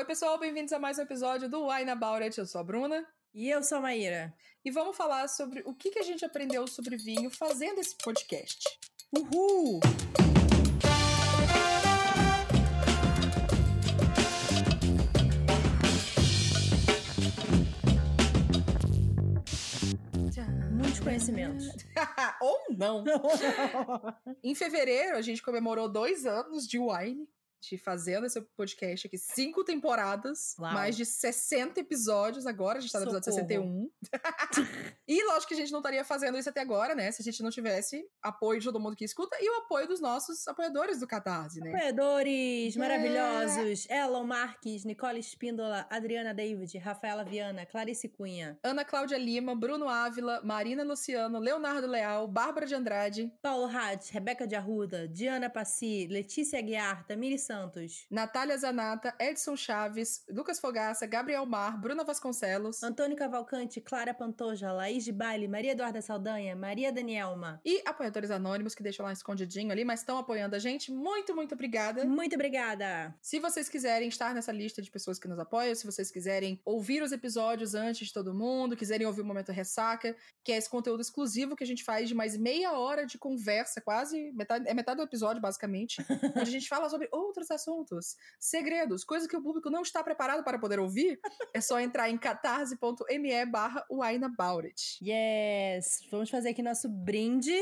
Oi, pessoal, bem-vindos a mais um episódio do Wine About It. Eu sou a Bruna. E eu sou a Maíra. E vamos falar sobre o que, que a gente aprendeu sobre vinho fazendo esse podcast. Uhul! Muitos conhecimentos. Ou não. em fevereiro, a gente comemorou dois anos de wine de fazendo esse podcast aqui, cinco temporadas, Uau. mais de 60 episódios agora, a gente tá no episódio Socorro. 61. e lógico que a gente não estaria fazendo isso até agora, né, se a gente não tivesse apoio de todo mundo que escuta e o apoio dos nossos apoiadores do Catarse, né? Apoiadores maravilhosos! Elon Marques, Nicole Espíndola, Adriana David, Rafaela Viana, Clarice Cunha, Ana Cláudia Lima, Bruno Ávila, Marina Luciano, Leonardo Leal, Bárbara de Andrade, Paulo Hatz, Rebeca de Arruda, Diana Passi, Letícia Aguiar, Tamiri Santos. Natália Zanata, Edson Chaves, Lucas Fogaça, Gabriel Mar, Bruna Vasconcelos. Antônio Cavalcante, Clara Pantoja, Laís de Baile, Maria Eduarda Saldanha, Maria Danielma. E apoiadores anônimos que deixam lá escondidinho ali, mas estão apoiando a gente. Muito, muito obrigada. Muito obrigada. Se vocês quiserem estar nessa lista de pessoas que nos apoiam, se vocês quiserem ouvir os episódios antes de todo mundo, quiserem ouvir o Momento Ressaca, que é esse conteúdo exclusivo que a gente faz de mais meia hora de conversa, quase, metade, é metade do episódio, basicamente, onde a gente fala sobre outras outros assuntos, segredos, coisas que o público não está preparado para poder ouvir, é só entrar em catarse.me barra Yes! Vamos fazer aqui nosso brinde.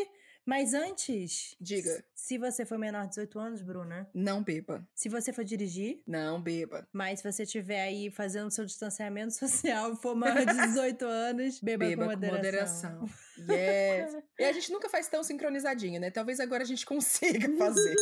Mas antes. Diga. Se você for menor de 18 anos, Bruna. Não beba. Se você for dirigir. Não beba. Mas se você estiver aí fazendo seu distanciamento social for maior de 18 anos, beba, beba com moderação. Com moderação. Yes. e a gente nunca faz tão sincronizadinho, né? Talvez agora a gente consiga fazer.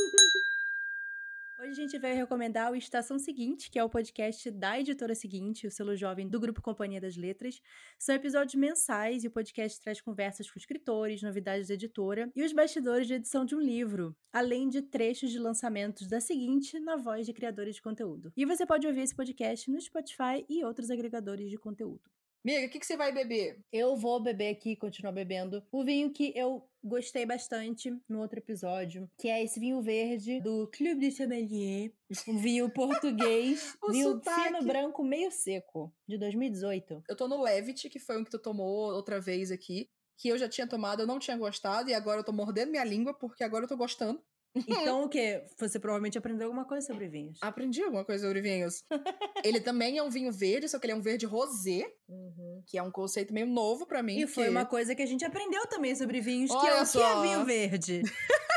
Gente vai recomendar o Estação Seguinte, que é o podcast da editora Seguinte, o selo jovem do Grupo Companhia das Letras. São episódios mensais e o podcast traz conversas com escritores, novidades da editora e os bastidores de edição de um livro, além de trechos de lançamentos da Seguinte na voz de criadores de conteúdo. E você pode ouvir esse podcast no Spotify e outros agregadores de conteúdo. Amiga, o que, que você vai beber? Eu vou beber aqui, continuar bebendo o vinho que eu gostei bastante no outro episódio, que é esse vinho verde do Clube de Sommelier, um vinho português, vinho sotaque. fino branco meio seco, de 2018. Eu tô no Levit, que foi um que tu tomou outra vez aqui, que eu já tinha tomado, eu não tinha gostado, e agora eu tô mordendo minha língua, porque agora eu tô gostando. Então o quê? Você provavelmente aprendeu alguma coisa sobre vinhos. Aprendi alguma coisa sobre vinhos. ele também é um vinho verde, só que ele é um verde rosé, uhum. que é um conceito meio novo para mim. E que... foi uma coisa que a gente aprendeu também sobre vinhos, Olha que é o só. que é vinho verde.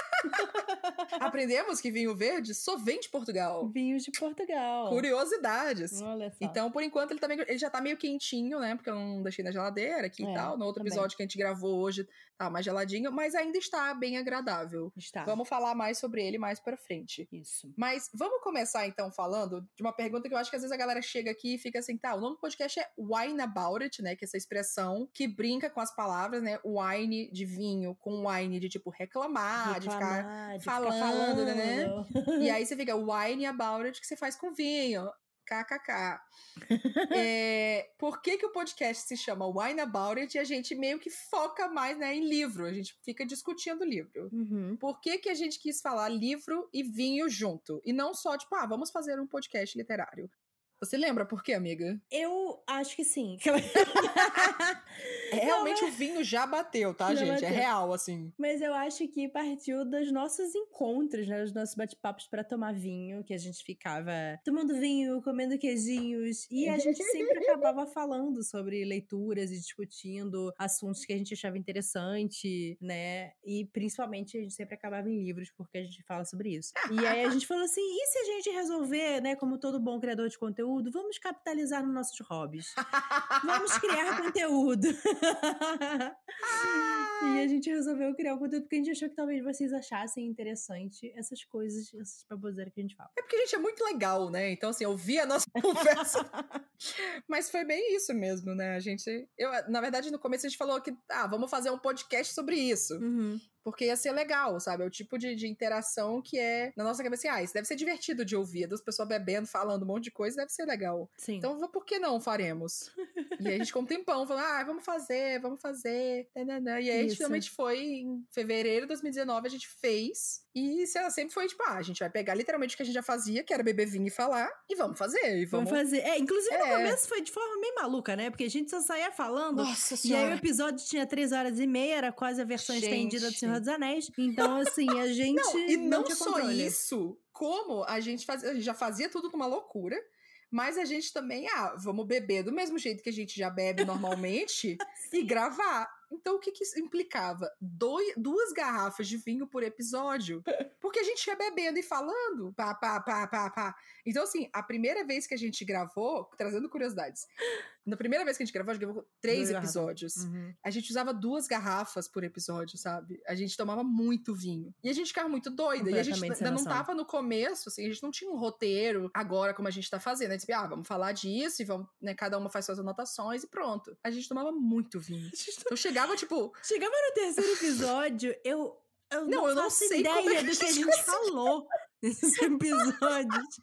Aprendemos que vinho verde só vem de Portugal. Vinhos de Portugal. Curiosidades. Olha só. Então, por enquanto, ele, também, ele já tá meio quentinho, né? Porque eu não deixei na geladeira aqui é, e tal. No outro também. episódio que a gente gravou hoje, tá mais geladinho, mas ainda está bem agradável. Está. Vamos falar mais sobre ele mais pra frente. Isso. Mas vamos começar, então, falando de uma pergunta que eu acho que às vezes a galera chega aqui e fica assim, tá, o nome do podcast é Wine About It, né? Que é essa expressão que brinca com as palavras, né? Wine de vinho com wine de, tipo, reclamar, reclamar de ficar de falando, falando, né? e aí você fica wine about it que você faz com vinho. KKK. é, por que, que o podcast se chama Wine About It e a gente meio que foca mais né, em livro? A gente fica discutindo livro. Uhum. Por que, que a gente quis falar livro e vinho junto? E não só, tipo, ah, vamos fazer um podcast literário. Você lembra por quê, amiga? Eu acho que sim. é, realmente o vinho já bateu, tá, gente? É bateu. É real, assim. Mas eu acho que partiu dos nossos encontros, né? Dos nossos bate-papos para tomar vinho, que a gente ficava tomando vinho, comendo queijinhos. E a gente sempre acabava falando sobre leituras e discutindo assuntos que a gente achava interessante, né? E principalmente a gente sempre acabava em livros, porque a gente fala sobre isso. e aí a gente falou assim: e se a gente resolver, né, como todo bom criador de conteúdo, conteúdo, vamos capitalizar nos nossos hobbies. vamos criar conteúdo. e a gente resolveu criar um conteúdo porque a gente achou que talvez vocês achassem interessante essas coisas, essas baboseiras que a gente fala. É porque a gente é muito legal, né? Então, assim, eu vi a nossa conversa. Mas foi bem isso mesmo, né? A gente. Eu, na verdade, no começo a gente falou que, ah, vamos fazer um podcast sobre isso. Uhum. Porque ia ser legal, sabe? É o tipo de, de interação que é, na nossa cabeça, assim, ah, isso deve ser divertido de ouvir. Das pessoas bebendo, falando um monte de coisa, deve ser legal. Sim. Então, por que não faremos? e aí a gente com um tempão falando, ah, vamos fazer, vamos fazer. E aí isso. a gente finalmente foi, em fevereiro de 2019, a gente fez. E isso ela sempre foi, tipo, ah, a gente vai pegar literalmente o que a gente já fazia, que era beber vinho e falar, e vamos fazer. E vamos... Vamos fazer. É, inclusive no É. começo foi de forma meio maluca, né? Porque a gente só saía falando. Nossa E aí o senhora. episódio tinha três horas e meia, era quase a versão Gente. estendida do Senhor dos Anéis. Então, assim, a gente. Não, e não, tinha só controle. isso, como a gente, fazia, a gente já fazia tudo numa loucura, mas a gente também, ah, vamos beber do mesmo jeito que a gente já bebe normalmente e gravar. Então, o que que isso implicava? Doi- duas garrafas de vinho por episódio. Porque a gente ia bebendo e falando. Pá, pá, pá, pá, pá. Então, assim, a primeira vez que a gente gravou, trazendo curiosidades. Na primeira vez que a gente gravou, a gente gravou três Duas episódios. Uhum. A gente usava duas garrafas por episódio, sabe? A gente tomava muito vinho. E a gente ficava muito doida. E a gente ainda não tava no começo, assim, a gente não tinha um roteiro agora como a gente tá fazendo. A gente, ah, vamos falar disso e vamos, né, cada uma faz suas anotações e pronto. A gente tomava muito vinho. Então chegava, tipo, Chegava no terceiro episódio, eu. Eu não, Não, eu não sei ideia como é que do que a gente gente falou nesses episódios.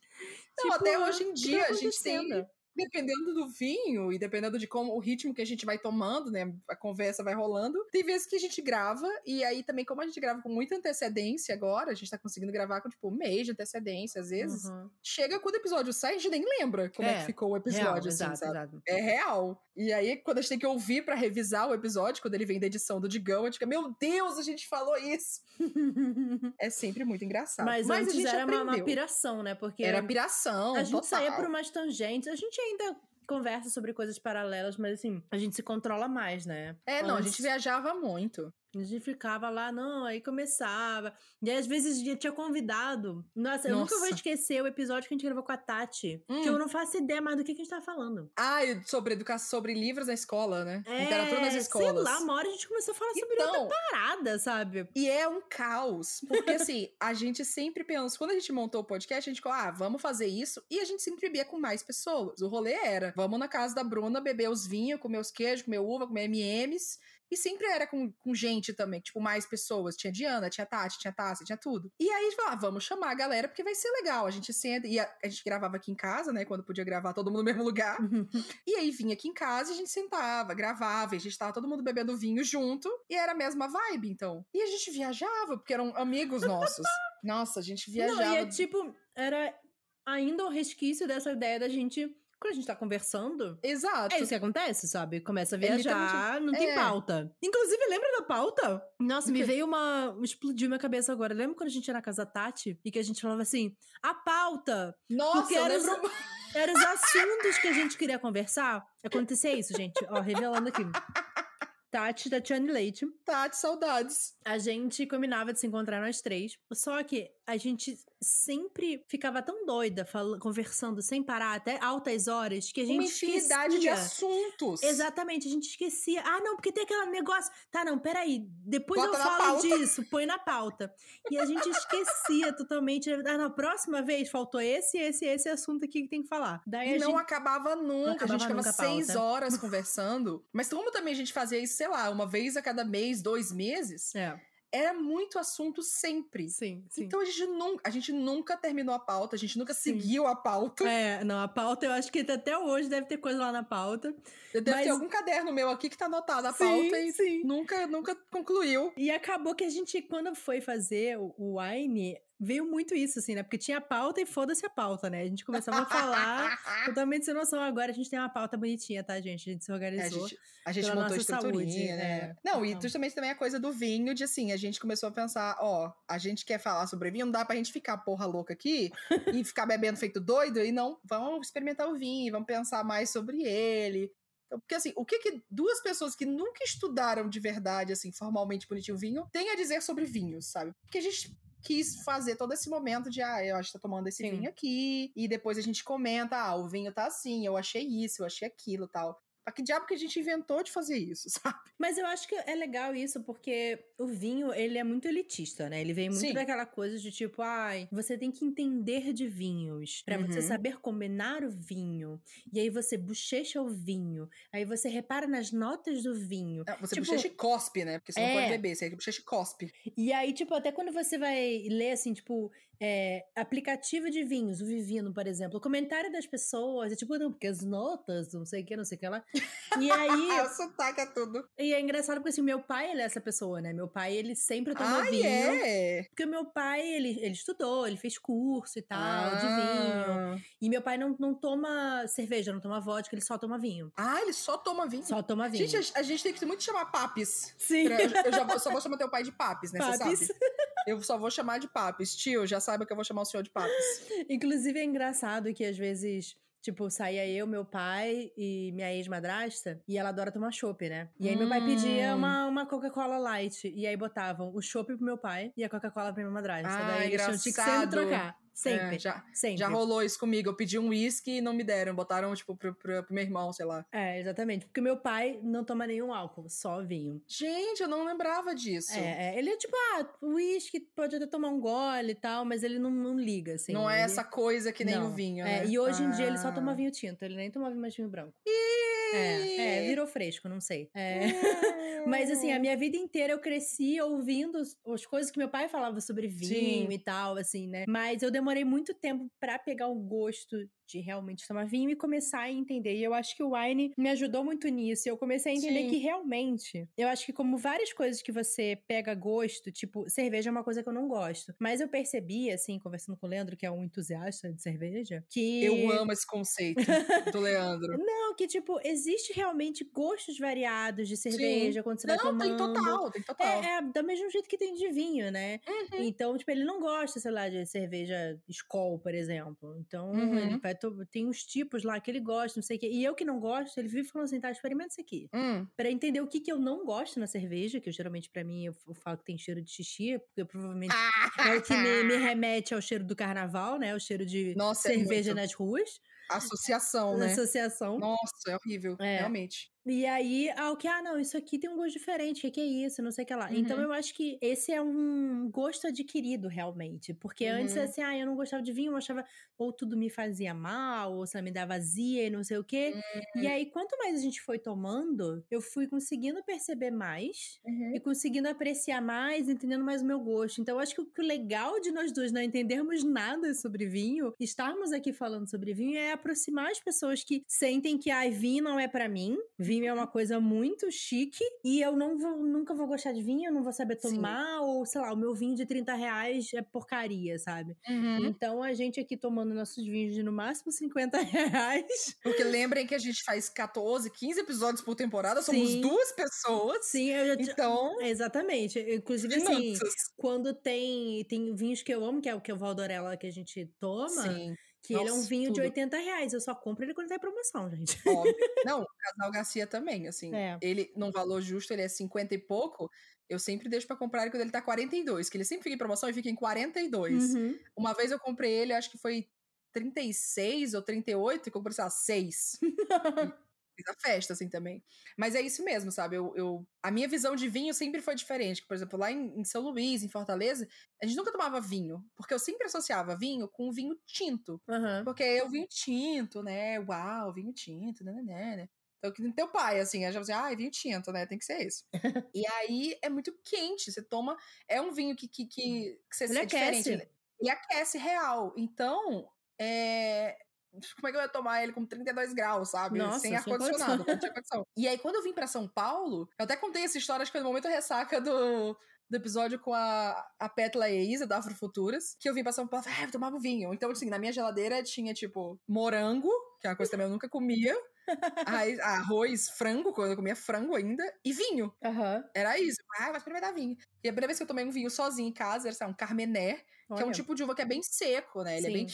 Não, Tipo, até hoje em dia tá a gente tem. Dependendo do vinho e dependendo de como o ritmo que a gente vai tomando, né? A conversa vai rolando. Tem vezes que a gente grava, e aí também, como a gente grava com muita antecedência agora, a gente tá conseguindo gravar com, tipo, um mês de antecedência, às vezes. Uhum. Chega quando o episódio sai, a gente nem lembra como é, É, que ficou o episódio, Real, assim, exato, exato. É real. E aí, quando a gente tem que ouvir pra revisar o episódio, quando ele vem da edição do Digão, a gente fica, meu Deus, a gente falou isso. É sempre muito engraçado. Mas, a antes gente era uma, uma piração, né? Porque Era piração, a gente total. saía por umas tangentes. A gente ainda conversa sobre coisas paralelas, mas assim, a gente se controla mais, né? É, não, a gente viajava muito. A gente ficava lá, não, aí começava. E aí, às vezes, eu tinha convidado. Nossa, eu nunca vou esquecer o episódio que a gente gravou com a Tati. Hum. Que eu não faço ideia mais do que, que a gente tá falando. Ah, sobre educação, sobre livros na escola, né? Literatura nas É, escolas. Sei lá, uma hora a gente começou a falar sobre Então, outra parada, sabe? E é um caos. Porque, assim, a gente sempre pensa. Quando a gente montou o podcast, a gente falou, ah, vamos fazer isso. E a gente sempre bebia com mais pessoas. O rolê era: vamos na casa da Bruna beber os vinhos, comer os queijos, comer uva, comer MMs. E sempre era com, com gente também, tipo, mais pessoas. Tinha Diana, tinha Tati, tinha Tassi, tinha tudo. E aí a gente falou, ah, vamos chamar a galera, porque vai ser legal. A gente senta. E a, a gente gravava aqui em casa, né? Quando podia gravar todo mundo no mesmo lugar. E aí vinha aqui em casa e a gente sentava, gravava, e a gente tava todo mundo bebendo vinho junto, e era a mesma vibe, então. E a gente viajava, porque eram amigos nossos. Nossa, a gente viajava. Não, e é tipo, era ainda um resquício dessa ideia da gente. Quando a gente tá conversando, Exato. é isso que acontece, sabe? Começa a É viajar, não tem é. pauta. Inclusive, lembra da pauta? Nossa, me veio uma. Explodiu minha cabeça agora. Lembra quando a gente ia na casa da Tati e que a gente falava assim: a pauta! Nossa, porque eu era lembro... Eram os assuntos que a gente queria conversar. Acontecia isso, gente. Ó, revelando aqui. Tati, Tatiane Leite. Tati, saudades. A gente combinava de se encontrar nós três. Só que a gente sempre ficava tão doida, fala- conversando sem parar até altas horas, que a gente Uma infinidade de esquecia. assuntos. Exatamente, a gente esquecia. Ah, não, porque tem aquele negócio. Tá, não, peraí. Depois Bota eu falo disso, põe na pauta. E a gente esquecia totalmente. Ah, na próxima vez faltou esse, esse, esse assunto aqui que tem que falar. Daí E não gente. acabava nunca. acabava a gente ficava seis pauta. horas conversando. Mas como também a gente fazia isso, sei lá, uma vez a cada mês, dois meses, É, era muito assunto sempre. sim, sim. Então a gente, nunca, a gente nunca terminou a pauta, a gente nunca Sim. seguiu a pauta. É, não, a pauta eu acho que até hoje deve ter coisa lá na pauta. Eu devo Mas- ter algum caderno meu aqui que tá anotado a Sim, pauta e sim. nunca, nunca concluiu. E acabou que a gente, quando foi fazer o, o Wine, veio muito isso, assim, né? Porque tinha pauta e foda-se a pauta, né? A gente começava a falar totalmente sem noção. Agora a gente tem uma pauta bonitinha, tá, gente? A gente se É, a organizou. gente, a gente montou a estruturinha, saúde, né? é. Não, e Então. justamente também a coisa do vinho, de assim, a gente começou a pensar, ó, a gente quer falar sobre vinho, não dá pra gente ficar porra louca aqui e ficar bebendo feito doido, e não, vamos experimentar o vinho, vamos pensar mais sobre ele. Então, porque assim, o que que duas pessoas que nunca estudaram de verdade, assim, formalmente bonitinho vinho, têm a dizer sobre vinhos, sabe? Porque a gente quis fazer todo esse momento de, ah, eu acho que tá tomando esse Sim. vinho aqui, e depois a gente comenta, ah, o vinho tá assim, eu achei isso, eu achei aquilo tal. Pra que diabo que a gente inventou de fazer isso, sabe? Mas eu acho que é legal isso, porque o vinho, ele é muito elitista, né? Ele vem muito Sim. daquela coisa de tipo, ai, você tem que entender de vinhos, pra você Uhum. saber combinar o vinho. E aí você bochecha o vinho, aí você repara nas notas do vinho. Não, Você Tipo, bochecha e cospe, né? Porque você não é. pode beber, você bochecha e cospe. E aí, tipo, até quando você vai ler, assim, tipo, é, aplicativo de vinhos, o Vivino, por exemplo, o comentário das pessoas é tipo, não, porque as notas, não sei o que, não sei o que lá. E aí. o sotaque é tudo. E é engraçado porque assim, meu pai, ele é essa pessoa, né? Meu pai, ele sempre tomou Ah, vinho. é? Porque meu pai, ele, ele estudou, ele fez curso e tal, de vinho. Ah. E meu pai não, não toma cerveja, não toma vodka, ele só toma vinho. Ah, ele só toma vinho. Só toma vinho. Gente, a, a gente tem que muito chamar papis. Sim. Pra- Eu, já vou- só vou chamar teu pai de papis, né? Você Papis. sabe? Eu só vou chamar de papis. Tio, já saiba que eu vou chamar o senhor de papis. Inclusive é engraçado que às vezes, tipo, saía eu, meu pai e minha ex-madrasta, e ela adora tomar chopp, né? E aí meu pai pedia Hum. uma, uma Coca-Cola light, e aí botavam o chopp pro meu pai e a Coca-Cola pra minha madrasta. Ah, Daí eles tinham tinha que sempre trocar. Sempre. É, já, sempre. já rolou isso comigo. Eu pedi um uísque e não me deram. Botaram, tipo, pro, pro, pro meu irmão, sei lá. É, exatamente. Porque meu pai não toma nenhum álcool, só vinho. Gente, eu não lembrava disso. É, é, ele é tipo, ah, uísque pode até tomar um gole e tal, mas ele não, não liga, assim. não é ele- essa coisa que nem Não. o vinho, É, né? e hoje em dia ele só Ah. toma vinho tinto, ele nem toma mais vinho branco. Ih! É, é, virou fresco, não sei. É. Hum. Mas assim, a minha vida inteira eu cresci ouvindo as- as coisas que meu pai falava sobre vinho Sim. e tal, assim, né? Mas eu demorei muito tempo pra pegar o gosto de realmente tomar vinho e começar a entender. E eu acho que o wine me ajudou muito nisso. Eu comecei a entender Sim. que realmente, eu acho que como várias coisas que você pega gosto, tipo, cerveja é uma coisa que eu não gosto. Mas eu percebi, assim, conversando com o Leandro, que é um entusiasta de cerveja, que Eu amo esse conceito do Leandro. não, que tipo, existe realmente gostos variados de cerveja quando você vai Não, tem tomando. total, tem total. É, é do mesmo jeito que tem de vinho, né? Uhum. Então, tipo, ele não gosta, sei lá, de cerveja Skol, por exemplo. Então, Uhum. ele vai to- tem uns tipos lá que ele gosta, não sei o quê. E eu que não gosto, ele vive falando assim, tá, experimenta isso aqui. Hum, Pra entender o que que eu não gosto na cerveja, que eu geralmente, pra mim, eu, eu falo que tem cheiro de xixi, porque provavelmente é o que me, me remete ao cheiro do carnaval, né? O cheiro de Nossa, é cerveja muito. nas ruas, Associação, né? associação. Nossa, é horrível, É. realmente. E aí, ao que, ah, não, isso aqui tem um gosto diferente, o que, que é isso? Não sei o que lá. Então, Uhum. eu acho que esse é um gosto adquirido, realmente. Porque antes, Uhum. assim, ah, eu não gostava de vinho, eu achava ou tudo me fazia mal, ou se me dava vazia e não sei o quê. Uhum. E aí, quanto mais a gente foi tomando, eu fui conseguindo perceber mais e conseguindo apreciar mais, entendendo mais o meu gosto. Então, eu acho que o legal de nós dois não entendermos nada sobre vinho, estarmos aqui falando sobre vinho, é aproximar as pessoas que sentem que, ai, vinho não é pra mim, vinho é uma coisa muito chique e eu não vou, nunca vou gostar de vinho, eu não vou saber Sim. tomar, ou sei lá, o meu vinho de 30 reais é porcaria, sabe? Uhum. Então, a gente aqui tomando nossos vinhos de no máximo 50 reais. Porque lembrem que a gente faz 14, 15 episódios por temporada, somos Sim. duas pessoas. Sim, eu já. Então, Exatamente. Inclusive, assim, quando tem, tem vinhos que eu amo, que é o que é o Valdorella que a gente toma, Sim, que ele é um Nossa, vinho de tudo. 80 reais. Eu só compro ele quando tá em promoção, gente. óbvio. Não, o Casal Garcia também, assim. É. Ele, num valor justo, ele é 50 e pouco. Eu sempre deixo pra comprar ele quando ele tá 42, que ele sempre fica em promoção e fica em 42. Uhum. Uma vez eu comprei ele, acho que foi 36 ou 38, e comprei, sei lá, 6. Fiz a festa, assim, também. Mas é isso mesmo, sabe? Eu, eu- a minha visão de vinho sempre foi diferente. Por exemplo, lá em, em São Luís, em Fortaleza, a gente nunca tomava vinho. Porque eu sempre associava vinho com vinho tinto. Aham. Porque é o vinho tinto, né? Uau, vinho tinto, né, né, né, né. Então, que teu pai, assim, achava assim, ah, é vinho tinto, né? Tem que ser isso. e aí é muito quente. Você toma. É um vinho que, que, que, que você Ele é diferente. aquece. Ele, ele aquece real. Então, é. Como é que eu ia tomar ele com 32 graus, sabe? Nossa, sem ar-condicionado, não tinha condição. E aí, quando eu vim pra São Paulo, eu até contei essa história, acho que foi no momento ressaca do, do episódio com a, a Pétala e a Isa, da Afrofuturas, que eu vim pra São Paulo e falei, ah, eu tomava vinho. Então, assim, na minha geladeira tinha, tipo, morango, que é uma coisa que também eu nunca comia, aí, arroz, frango, quando eu comia frango ainda, e vinho. Aham. Era isso. Ah, vai experimentar vinho. E a primeira vez que eu tomei um vinho sozinho em casa, era um Carmené, que é um tipo de uva que é bem seco, né? Ele é bem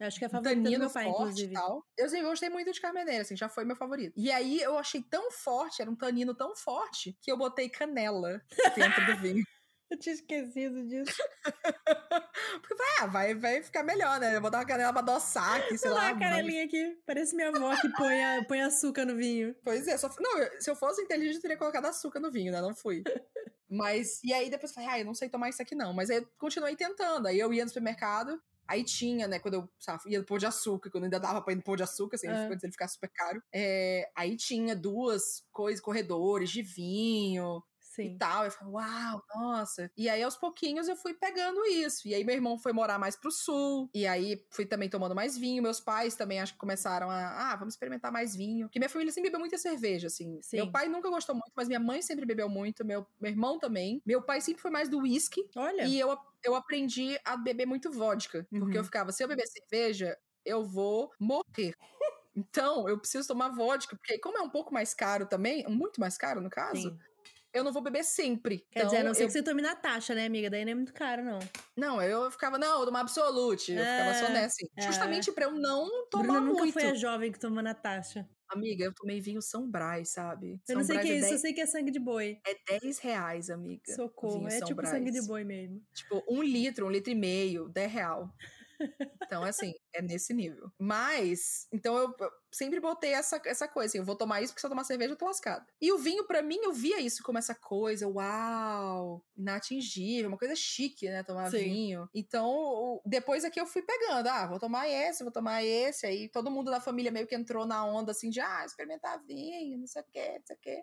Eu Acho que é a favorita do tanino meu pai, forte inclusive. e tal. Eu sempre gostei muito de Carmeneira, assim, já foi meu favorito. E aí eu achei tão forte, era um tanino tão forte, que eu botei canela dentro do vinho. Eu tinha esquecido disso. Porque falei, ah, vai, vai ficar melhor, né? Eu vou botar uma canela pra adoçar aqui, sei Olha lá lá. a canelinha aqui. Parece minha avó que põe, a- põe açúcar no vinho. Pois é, só, não, eu- se eu fosse inteligente, eu teria colocado açúcar no vinho, né? Não fui. Mas, e aí depois eu falei, ah, eu não sei tomar isso aqui não. Mas aí eu continuei tentando. Aí eu ia no supermercado, aí tinha, né, quando eu sabe, ia no pôr de açúcar, quando ainda dava pra ir no pôr de açúcar, assim, Ah. antes ele ficar super caro. É, aí tinha duas coisas, corredores de vinho. Sim. e tal. Eu falei, uau, nossa. E aí, aos pouquinhos, eu fui pegando isso. E aí, meu irmão foi morar mais pro sul. E aí, fui também tomando mais vinho. Meus pais também, acho que começaram a, ah, vamos experimentar mais vinho. Porque minha família sempre bebeu muita cerveja, assim. Sim. Meu pai nunca gostou muito, mas minha mãe sempre bebeu muito. Meu, meu irmão também. Meu pai sempre foi mais do whisky. Olha. E eu, eu aprendi a beber muito vodka. Uhum. Porque eu ficava, se eu beber cerveja, eu vou morrer. Então, eu preciso tomar vodka, porque como é um pouco mais caro também, muito mais caro no caso, Sim eu não vou beber sempre. Quer então, dizer, a não ser eu... que você tome na taxa, né, amiga? Daí não é muito caro, não. Não, eu ficava, não, eu tomava absolute. Eu ficava só é, nessa, assim. É. Justamente pra eu não tomar Bruna nunca muito. foi a jovem que tomou na taxa. Amiga, eu tomei vinho São Brás, sabe? Eu não sei o que é, é isso, eu sei que é sangue de boi. É 10 reais, amiga. Socorro, é São tipo Brás. sangue de boi mesmo. Tipo, um litro, um litro e meio, 10 real. Então, assim, é nesse nível. Mas, então eu sempre botei essa, essa coisa, assim, eu vou tomar isso porque se eu tomar cerveja eu tô lascada. E o vinho, para mim, eu via isso como essa coisa, uau, inatingível, uma coisa chique, né, tomar Sim. vinho. Então, depois aqui eu fui pegando, ah, vou tomar esse, vou tomar esse, aí todo mundo da família meio que entrou na onda, assim, de, ah, experimentar vinho, não sei o que, não sei o que.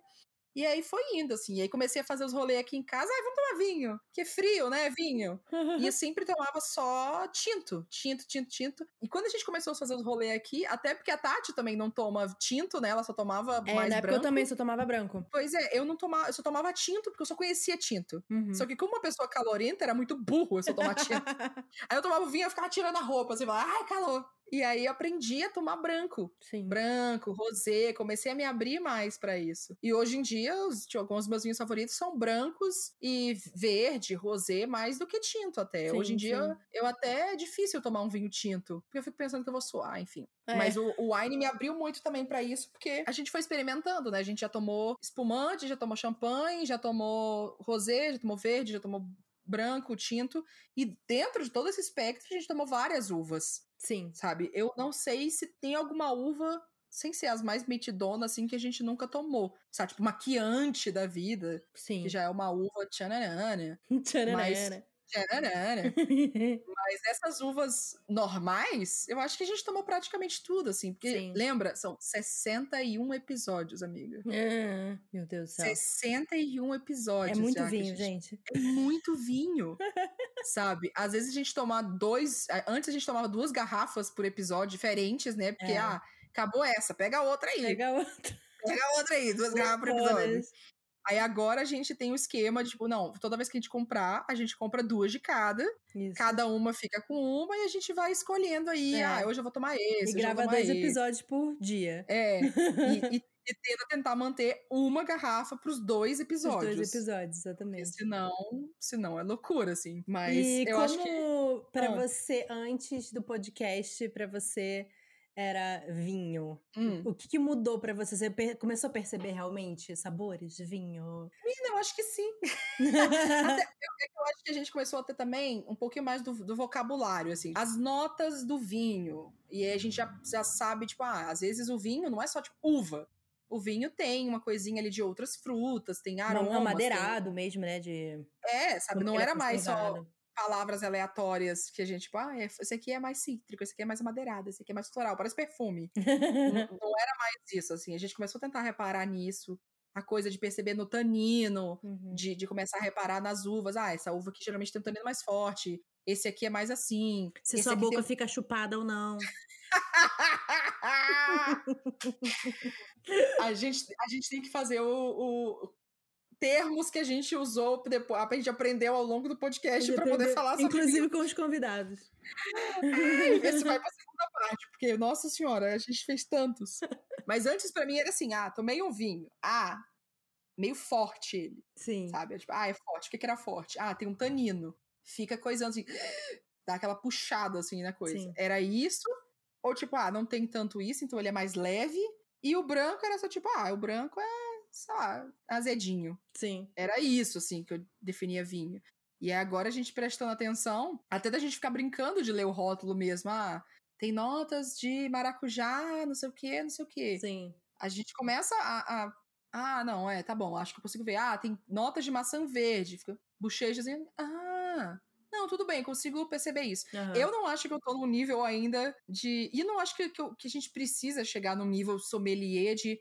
E aí foi indo, assim. E aí comecei a fazer os rolês aqui em casa. Ah, vamos tomar vinho. Que é frio, né? Vinho. e eu sempre tomava só tinto. Tinto, tinto, tinto. E quando a gente começou a fazer os rolês aqui, até porque a Tati também não toma tinto, né? Ela só tomava é, mais na branco. eu também só tomava branco. Pois é, eu não tomava, eu só tomava tinto porque eu só conhecia tinto. Uhum. Só que como uma pessoa calorenta, era muito burro eu só tomar tinto. aí eu tomava vinho e ficava tirando a roupa, assim, ai, calor. E aí aprendi a tomar branco. Sim. Branco, rosé, comecei a me abrir mais para isso. E hoje em dia, os, alguns dos meus vinhos favoritos são brancos e verde, rosé, mais do que tinto até. Sim, hoje em sim. dia, eu até é difícil tomar um vinho tinto, porque eu fico pensando que eu vou suar, enfim. É. Mas o, o wine me abriu muito também para isso, porque a gente foi experimentando, né? A gente já tomou espumante, já tomou champanhe, já tomou rosé, já tomou verde, já tomou branco, tinto, e dentro de todo esse espectro a gente tomou várias uvas. Sim. Sabe? Eu não sei se tem alguma uva sem ser as mais metidonas, assim, que a gente nunca tomou. Sabe? Tipo, uma Chianti da vida. Sim. Que já é uma uva tchanarana. tchanarana. Mas Mas essas uvas normais, eu acho que a gente tomou praticamente tudo, assim. Porque, Sim. lembra, são 61 episódios, amiga. Ah, meu Deus do céu. 61 episódios. É muito vinho, gente, gente. É muito vinho. sabe? Às vezes a gente toma dois. Antes a gente tomava duas garrafas por episódio diferentes, né? Porque, é. ah, acabou essa, pega outra aí. Pega outra. Pega outra aí, duas garrafas por episódio. Aí agora a gente tem o um esquema de, tipo, não, toda vez que a gente comprar, a gente compra duas de cada. Isso. Cada uma fica com uma e a gente vai escolhendo aí. É. Ah, hoje eu vou tomar esse. E grava dois esse. episódios por dia. É. E, e, e tenta tentar manter uma garrafa pros dois episódios. Os dois episódios, exatamente. Porque senão, senão é loucura, assim. Mas e eu como acho que. Pra ah. você, antes do podcast, para você era vinho. Hum. O que, que mudou para você? Você começou a perceber realmente sabores de vinho? Menina, eu acho que sim. Até, eu, eu, acho que a gente começou a ter também um pouquinho mais do, do, vocabulário, assim. As notas do vinho. E aí a gente já, já sabe, tipo, ah, às vezes o vinho não é só, tipo, uva. O vinho tem uma coisinha ali de outras frutas, tem aromas. Não, madeirado tem... mesmo, né? De... É, sabe? Não era mais só palavras aleatórias que a gente, tipo, ah, esse aqui é mais cítrico, esse aqui é mais amadeirado, esse aqui é mais floral, parece perfume. não, não, era mais isso, assim. A gente começou a tentar reparar nisso. A coisa de perceber no tanino, uhum. de, de começar a reparar nas uvas. Ah, essa uva aqui geralmente tem um tanino mais forte. Esse aqui é mais assim. Se sua boca tem... fica chupada ou não. a, gente, a gente tem que fazer o, o termos que a gente usou depois, a gente aprendeu ao longo do podcast para poder falar sobre Inclusive com os convidados. Esse vai pra segunda parte, porque, nossa senhora, a gente fez tantos. Mas antes, para mim, era assim: ah, tomei um vinho. Ah, meio forte ele. Sim. Sabe? Tipo, ah, é forte. O que, que era forte? Ah, tem um tanino. Fica coisando assim, dá aquela puxada assim na coisa. Sim. Era isso? Ou tipo, ah, não tem tanto isso, então ele é mais leve. E o branco era só tipo, ah, o branco é sei lá, azedinho. Sim. Era isso, assim, que eu definia vinho. E agora a gente prestando atenção, até da gente ficar brincando de ler o rótulo mesmo. Ah, tem notas de maracujá, não sei o que, não sei o que. Sim. A gente começa a, a, Ah, não, é, tá bom, acho que eu consigo ver. Ah, tem notas de maçã verde. Fica bochejando. Ah, não, tudo bem, consigo perceber isso. Uhum. Eu não acho que eu tô num nível ainda de. E não acho que, que, que a gente precisa chegar num nível sommelier de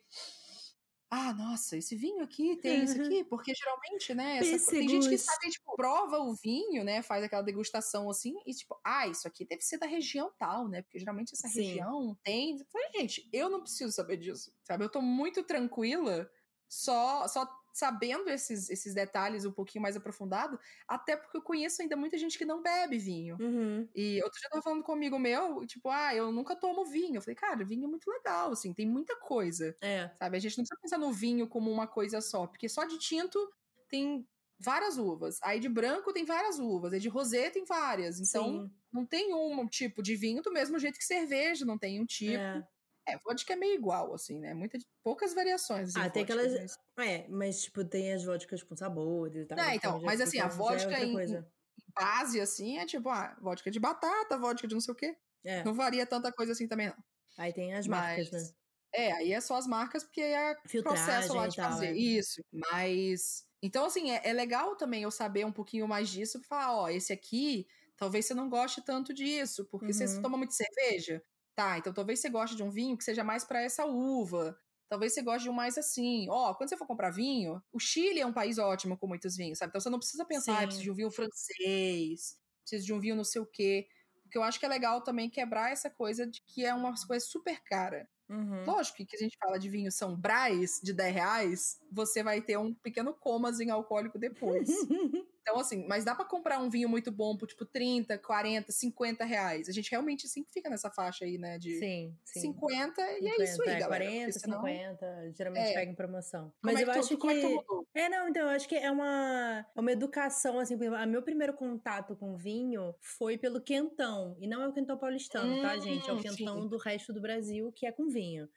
ah, nossa, esse vinho aqui tem isso aqui, porque geralmente, né, essa, tem gente que sabe, tipo, prova o vinho, né, faz aquela degustação assim, e tipo, ah, isso aqui deve ser da região tal, né, porque geralmente essa Sim. região tem. falei, gente, eu não preciso saber disso, sabe? Eu tô muito tranquila só, só sabendo esses, esses detalhes um pouquinho mais aprofundado, até porque eu conheço ainda muita gente que não bebe vinho. Uhum. E outro dia eu tava falando comigo meu, tipo, ah, eu nunca tomo vinho. Eu falei, cara, vinho é muito legal, assim, tem muita coisa. É. Sabe? A gente não precisa pensar no vinho como uma coisa só, porque só de tinto tem várias uvas. Aí de branco tem várias uvas, aí de rosé tem várias. Então, Sim. não tem um tipo de vinho do mesmo jeito que cerveja, não tem um tipo. É. É, vodka é meio igual, assim, né? Muita, poucas variações. Assim, ah, tem aquelas. Mas... É, mas, tipo, tem as vodkas com sabores e tal. É, então, mas assim, a é vodka é em, em, base, assim, é tipo, ah, vodka de batata, vodka de não sei o quê. É. Não varia tanta coisa assim também, não. Aí tem as marcas, mas... né? É, aí é só as marcas, porque é o processo lá de tal, fazer. É. Isso. Mas. Então, assim, é, é, legal também eu saber um pouquinho mais disso pra falar, ó, esse aqui, talvez você não goste tanto disso, porque uhum. você toma muito cerveja. Tá, então talvez você goste de um vinho que seja mais para essa uva. Talvez você goste de um mais assim. Ó, oh, quando você for comprar vinho, o Chile é um país ótimo com muitos vinhos, sabe? Então você não precisa pensar, ah, preciso de um vinho francês, preciso de um vinho não sei o quê. Porque eu acho que é legal também quebrar essa coisa de que é uma coisa super cara. Uhum. Lógico que, que a gente fala de vinho São Braz de 10 reais, você vai ter um pequeno comazinho alcoólico depois. Então, assim, mas dá para comprar um vinho muito bom por, tipo, 30, 40, 50 reais. A gente realmente sempre fica nessa faixa aí, né? De sim, sim. 50, 50 e é isso aí, é, galera. 40, senão... 50, geralmente é. pega em promoção. Mas é eu acho que... É, que é, não, então, eu acho que é uma, é uma educação, assim, o meu primeiro contato com vinho foi pelo quentão, e não é o quentão paulistano, hum, tá, gente? É o quentão sim. do resto do Brasil, que é com vinho.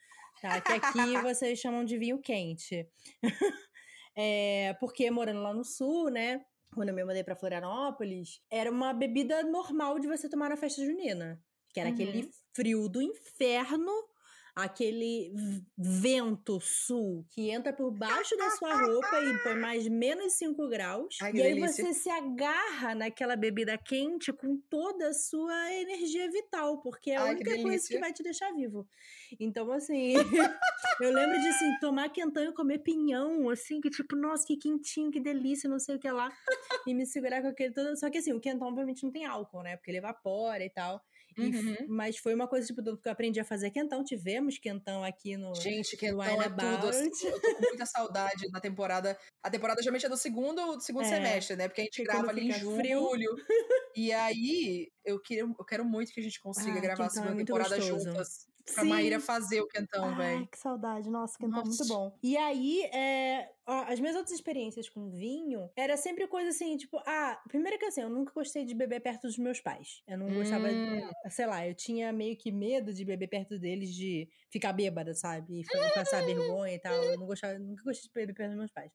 Tá? Que aqui vocês chamam de vinho quente. é, porque morando lá no sul, né? Quando eu me mudei para Florianópolis, era uma bebida normal de você tomar na festa junina. Que era uhum. aquele frio do inferno aquele vento sul que entra por baixo da sua roupa e põe mais menos 5 graus. Ai, e aí delícia. você se agarra naquela bebida quente com toda a sua energia vital, porque é a Ai, única que coisa que vai te deixar vivo. Então, assim, eu lembro de assim, tomar quentão e comer pinhão, assim, que tipo, nossa, que quentinho, que delícia, não sei o que lá. e me segurar com aquele todo. Só que assim, o quentão obviamente não tem álcool, né? Porque ele evapora e tal. Uhum. mas foi uma coisa, tipo, que eu aprendi a fazer quentão. Tivemos quentão aqui no. Gente, quentão é tudo. Assim, eu tô com muita saudade da temporada. A temporada geralmente é do segundo, do segundo é, semestre, né? Porque a gente grava ali em julho. e aí, eu quero, eu quero muito que a gente consiga ah, gravar a segunda é temporada gostoso. juntas pra Sim. Maíra fazer o quentão, velho. Ai, que saudade. Nossa, quentão Nossa. muito bom. E aí, é, as minhas outras experiências com vinho era sempre coisa assim, tipo, ah, primeiro que assim, eu nunca gostei de beber perto dos meus pais. Eu não hum. gostava, de, sei lá, eu tinha meio que medo de beber perto deles, de ficar bêbada, sabe? E passar vergonha e tal. Eu não gostava, nunca gostei de beber perto dos meus pais.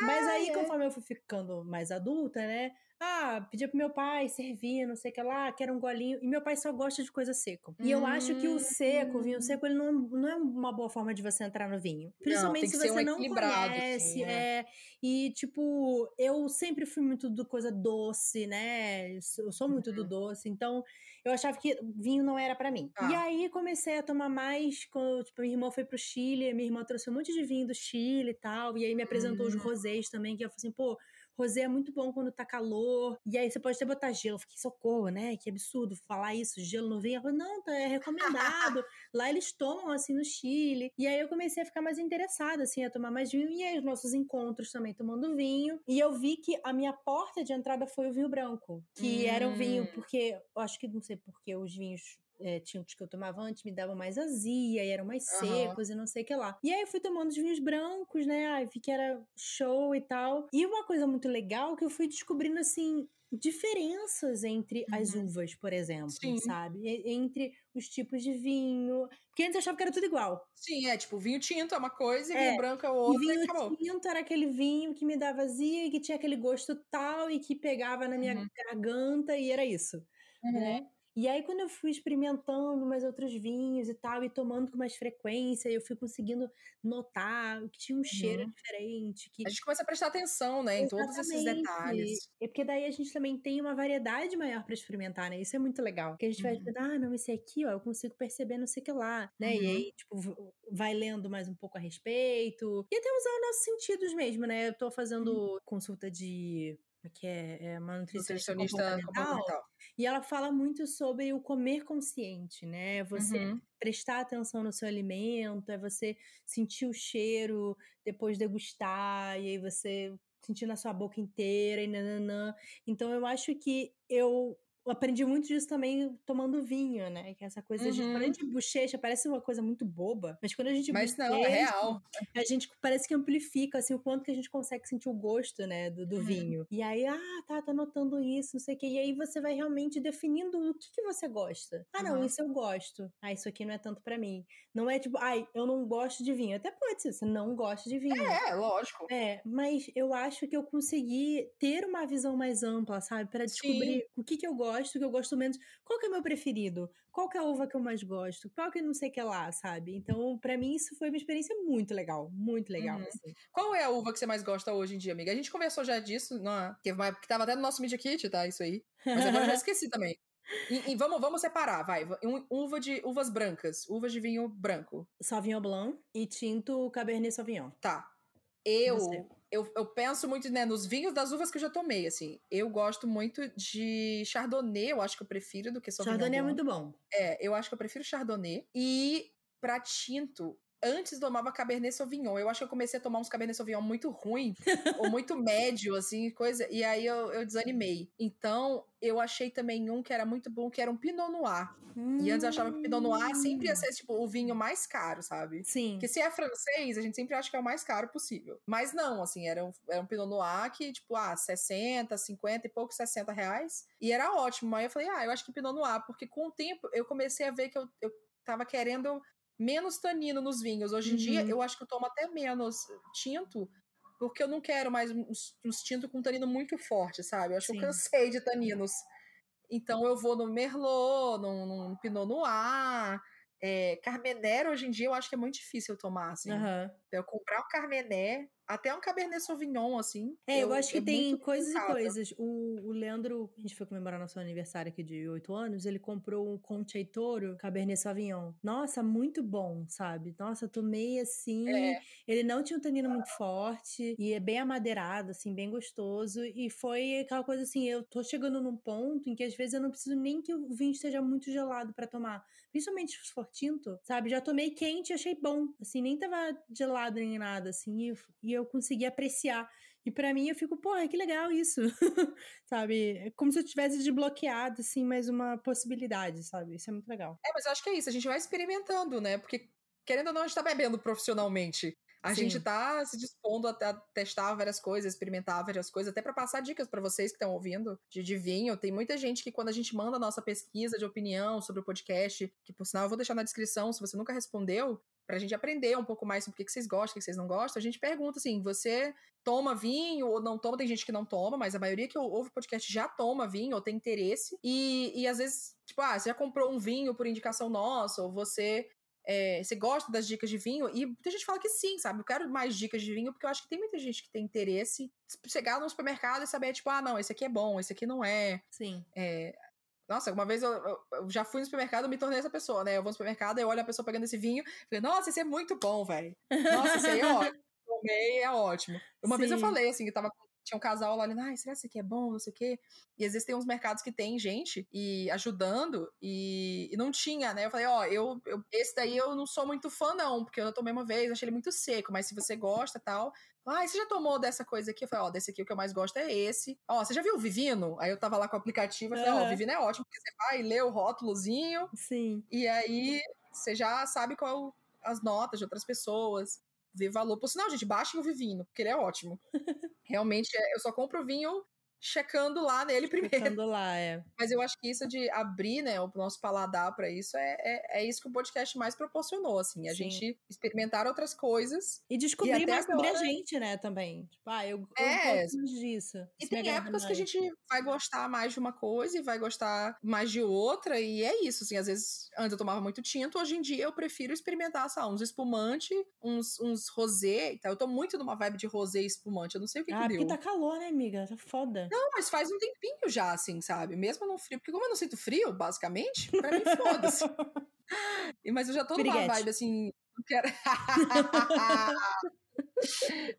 Mas aí, é. conforme eu fui ficando mais adulta, né? Ah, pedia pro meu pai servir, não sei o que lá, quero um golinho. E meu pai só gosta de coisa seca. E eu acho que o seco, o vinho hum. seco, ele não, não é uma boa forma de você entrar no vinho. Principalmente não, se você um não conhece. Assim, é. é. E, tipo, eu sempre fui muito do coisa doce, né? Eu sou muito uhum. do doce. Então, eu achava que vinho não era para mim. Ah. E aí comecei a tomar mais quando, tipo, minha irmã foi pro Chile, minha irmã trouxe um monte de vinho do Chile e tal. E aí me apresentou os hum. rosés também, que eu falei assim, pô Rosé é muito bom quando tá calor. E aí você pode até botar gelo. Eu fiquei, socorro, né? Que absurdo falar isso. Gelo no vinho. Eu falei, não, tá, é recomendado. Lá eles tomam assim no Chile. E aí eu comecei a ficar mais interessada, assim, a tomar mais vinho. E aí os nossos encontros também tomando vinho. E eu vi que a minha porta de entrada foi o vinho branco. Que hum. era o vinho, porque eu acho que não sei porque os vinhos é, tintos que eu tomava antes me davam mais azia e eram mais uhum. secos e não sei o que lá. E aí eu fui tomando os vinhos brancos, né? Aí vi que era show e tal. E uma coisa muito legal que eu fui descobrindo assim diferenças entre uhum. as uvas, por exemplo, Sim. sabe? Entre os tipos de vinho. Porque antes eu achava que era tudo igual. Sim, é tipo, vinho tinto é uma coisa e é, vinho branco é outra. E vinho e tinto era aquele vinho que me dava azia e que tinha aquele gosto tal e que pegava na minha uhum. garganta e era isso. Né? Uhum. E aí, quando eu fui experimentando mais outros vinhos e tal, e tomando com mais frequência, eu fui conseguindo notar que tinha um cheiro Uhum. diferente. Que... A gente começa a prestar atenção, né, em todos esses Exatamente. detalhes. É porque daí a gente também tem uma variedade maior pra experimentar, né? Isso é muito legal. Que a gente vai Uhum. pensar, ah, não, esse aqui, ó, eu consigo perceber não sei o que lá, né? E Uhum. aí, tipo, vai lendo mais um pouco a respeito. E até usar os nossos sentidos mesmo, né? Eu tô fazendo consulta de. É Que é, é uma nutricionista Nutricionista comportamental, comportamental. e ela fala muito sobre o comer consciente, né? Você Uhum. prestar atenção no seu alimento, é você sentir o cheiro, depois degustar, e aí você sentir na sua boca inteira e nananã. Então eu acho que eu aprendi muito disso também tomando vinho, né? Que é essa coisa de. Quando a Uhum. gente bochecha, parece uma coisa muito boba, mas quando a gente Mas não, é bochecha, real. a gente parece que amplifica, assim, o quanto que a gente consegue sentir o gosto, né, do, do Uhum. vinho. E aí, ah, tá, tô notando isso, não sei o quê. E aí você vai realmente definindo o que, que você gosta. Ah, não, Uhum. isso eu gosto. Ah, isso aqui não é tanto pra mim. Não é tipo, ai, eu não gosto de vinho. Até pode ser, você não gosta de vinho. É, lógico. É, mas eu acho que eu consegui ter uma visão mais ampla, sabe? Pra descobrir o que que eu gosto, o que eu gosto menos. Qual que é o meu preferido? Qual que é a uva que eu mais gosto? Qual que não sei o que lá, sabe? Então, pra mim, isso foi uma experiência muito legal. Muito legal, Uhum. assim. Qual é a uva que você mais gosta hoje em dia, amiga? A gente conversou já disso, não, que, vai- que tava até no nosso Media Kit, tá? Isso aí. Mas agora eu já esqueci também. E, e vamos, vamos separar, vai. Uva de uvas brancas, uvas de vinho branco. Sauvignon Blanc e tinto Cabernet Sauvignon. Tá. Eu. Eu, eu penso muito né, nos vinhos das uvas que eu já tomei, assim. Eu gosto muito de Chardonnay, eu acho que eu prefiro do que Sauvignon Chardonnay é muito bom. É, eu acho que eu prefiro Chardonnay. E pra tinto, antes tomava Cabernet Sauvignon. Eu acho que eu comecei a tomar uns Cabernet Sauvignon muito ruim, ou muito médio, assim, coisa. E aí eu, eu desanimei. Então, eu achei também um que era muito bom, que era um Pinot Noir. E antes eu achava que o Pinot Noir sempre ia ser, tipo, o vinho mais caro, sabe? Sim. Porque se é francês, a gente sempre acha que é o mais caro possível. Mas não, assim, era um, era um Pinot Noir que, tipo, ah, 60, 50 e pouco, 60 reais. E era ótimo. Aí eu falei, ah, eu acho que Pinot Noir, porque com o tempo eu comecei a ver que eu, eu tava querendo menos tanino nos vinhos. Hoje em dia, Uhum. eu acho que eu tomo até menos tinto, porque eu não quero mais uns, uns tintos com tanino muito forte, sabe? Eu acho que eu Sim. cansei de taninos. Então eu vou no Merlot, num, num Pinot Noir. É, Carmener, hoje em dia, eu acho que é muito difícil eu tomar, assim. Aham. Eu comprar um Carmener, até um Cabernet Sauvignon, assim. É, eu, acho que é tem coisas e coisas. O, o Leandro, a gente foi comemorar nosso aniversário aqui de 8 anos, ele comprou um Conte Toro Cabernet Sauvignon. Nossa, muito bom, sabe? Nossa, eu tomei assim. É. Ele não tinha um tanino muito forte e é bem amadeirado, assim, bem gostoso. E foi aquela coisa assim, eu tô chegando num ponto em que às vezes eu não preciso nem que o vinho esteja muito gelado pra tomar. Principalmente se for tinto, sabe? Já tomei quente e achei bom. Assim, nem tava gelado nem nada, assim, e, e eu consegui apreciar. E pra mim eu fico, porra, que legal isso. sabe? É como se eu tivesse desbloqueado, assim, mais uma possibilidade, sabe? Isso é muito legal. É, mas eu acho que é isso. A gente vai experimentando, né? Porque, querendo ou não, a gente tá bebendo profissionalmente. A Sim. gente tá se dispondo a, a testar várias coisas, experimentar várias coisas, até pra passar dicas pra vocês que estão ouvindo de, de vinho. Tem muita gente que, quando a gente manda a nossa pesquisa de opinião sobre o podcast, que por sinal eu vou deixar na descrição se você nunca respondeu, pra gente aprender um pouco mais sobre o que que vocês gostam, o que vocês não gostam, a gente pergunta assim: você toma vinho ou não toma? Tem gente que não toma, mas a maioria que ouve o podcast já toma vinho ou tem interesse. E, e às vezes, tipo, ah, você já comprou um vinho por indicação nossa, ou você é, você gosta das dicas de vinho? E muita gente fala que sim, sabe? Eu quero mais dicas de vinho, porque eu acho que tem muita gente que tem interesse em chegar no supermercado e saber, tipo, ah, não, esse aqui é bom, esse aqui não é. Sim. É, Nossa, uma vez eu, eu- eu já fui no supermercado e me tornei essa pessoa, né? Eu vou no supermercado, eu olho a pessoa pegando esse vinho, falei, nossa, esse é muito bom, velho. Nossa, esse aí é ótimo. Tomei, é ótimo. Uma vez eu Sim. falei, assim, que tava, tinha um casal lá olhando, ai, será que esse aqui é bom, não sei o quê. E às vezes tem uns mercados que tem gente e ajudando e, e não tinha, né? Eu falei, ó, eu, eu- esse daí eu não sou muito fã, não, porque eu já tomei uma vez, achei ele muito seco, mas se você gosta e tal. Ah, você já tomou dessa coisa aqui? Eu falei, ó, desse aqui o que eu mais gosto é esse. Ó, você já viu o Vivino? Aí eu tava lá com o aplicativo, eu falei, ó, Aham. o Vivino é ótimo, porque você vai ler o rótulozinho Sim. e aí você já sabe qual as notas de outras pessoas, vê valor. Por sinal, gente, baixem o Vivino, porque ele é ótimo. Realmente, é, eu só compro vinho checando lá nele primeiro. Checando lá, é. Mas eu acho que isso de abrir, né, o nosso paladar para isso é, é, é, isso que o podcast mais proporcionou, assim. A Sim. gente experimentar outras coisas. E descobrir e mais agora... sobre a gente, né, também. Tipo, ah, eu, eu é. gosto disso. E tem épocas mais. que a gente vai gostar mais de uma coisa e vai gostar mais de outra, e é isso, assim. Às vezes, antes eu tomava muito tinto, hoje em dia eu prefiro experimentar, sabe, uns espumante, uns, uns rosé. Então, eu tô muito numa vibe de rosé e espumante. Eu não sei o que ah, que deu. porque tá calor, né, amiga? Tá foda. Não, mas faz um tempinho já, assim, sabe? Mesmo no frio. Porque como eu não sinto frio, basicamente, pra mim, foda-se. mas eu já tô numa vibe, assim... Eu quero...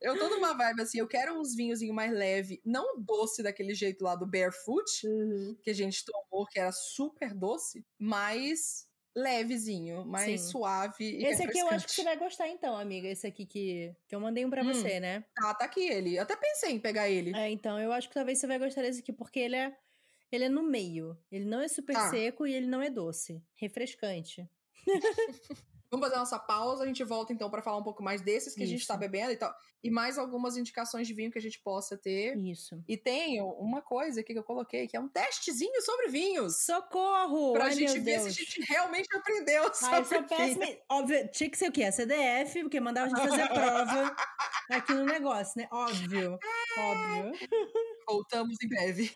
eu tô numa vibe assim, eu quero uns vinhozinho mais leve, não doce daquele jeito lá do Barefoot, uhum. que a gente tomou, que era super doce, mas levezinho, mais Sim. suave. Esse aqui eu acho que você vai gostar então, amiga. Esse aqui que, que eu mandei um pra hum. você, né? Ah, tá aqui ele. Eu até pensei em pegar ele. É, então, eu acho que talvez você vai gostar desse aqui, porque ele é, ele é no meio. Ele não é super tá. seco e ele não é doce. Refrescante. Vamos fazer a nossa pausa, a gente volta então para falar um pouco mais desses que Isso. a gente tá bebendo e tal. E mais algumas indicações de vinho que a gente possa ter. Isso. E tem uma coisa aqui que eu coloquei, que é um testezinho sobre vinhos. Socorro! Pra Ai, gente ver Deus. se a gente realmente aprendeu sobre Ai, sou péssima. Óbvio, tinha que ser o quê? A CDF, porque mandava a gente fazer a prova aqui no negócio, né? Óbvio. Óbvio. Voltamos em breve.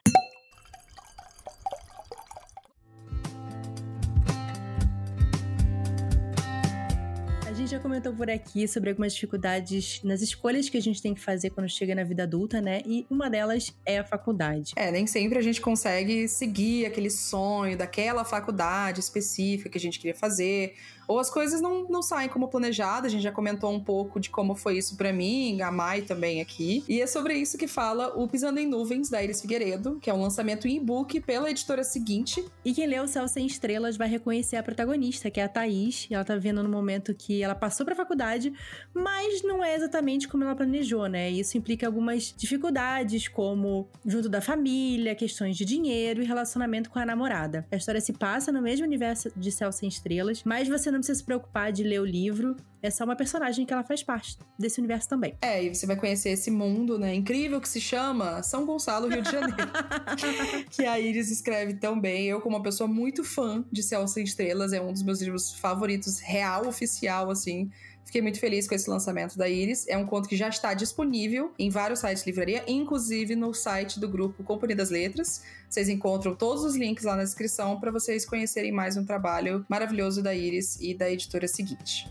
Gente já comentou por aqui sobre algumas dificuldades nas escolhas que a gente tem que fazer quando chega na vida adulta, né? E uma delas é a faculdade. É, nem sempre a gente consegue seguir aquele sonho daquela faculdade específica que a gente queria fazer ou as coisas não, não saem como planejado. A gente já comentou um pouco de como foi isso para mim, a Mai também aqui. E é sobre isso que fala o Pisando em Nuvens, da Iris Figueiredo, que é um lançamento em e-book pela editora seguinte. E quem lê O Céu Sem Estrelas vai reconhecer a protagonista, que é a Thaís. E ela tá vendo no momento que ela passou pra faculdade, mas não é exatamente como ela planejou, né? Isso implica algumas dificuldades, como junto da família, questões de dinheiro e relacionamento com a namorada. A história se passa no mesmo universo de Céu Sem Estrelas, mas você não não precisa se preocupar de ler o livro. É só uma personagem que ela faz parte desse universo também. É, e você vai conhecer esse mundo, né? Incrível que se chama São Gonçalo, Rio de Janeiro. que a Iris escreve tão bem. Eu, como uma pessoa muito fã de Céu Sem Estrelas, é um dos meus livros favoritos, real, oficial, assim. Fiquei muito feliz com esse lançamento da Iris. É um conto que já está disponível em vários sites de livraria, inclusive no site do grupo Companhia das Letras. Vocês encontram todos os links lá na descrição para vocês conhecerem mais um trabalho maravilhoso da Iris e da editora seguinte.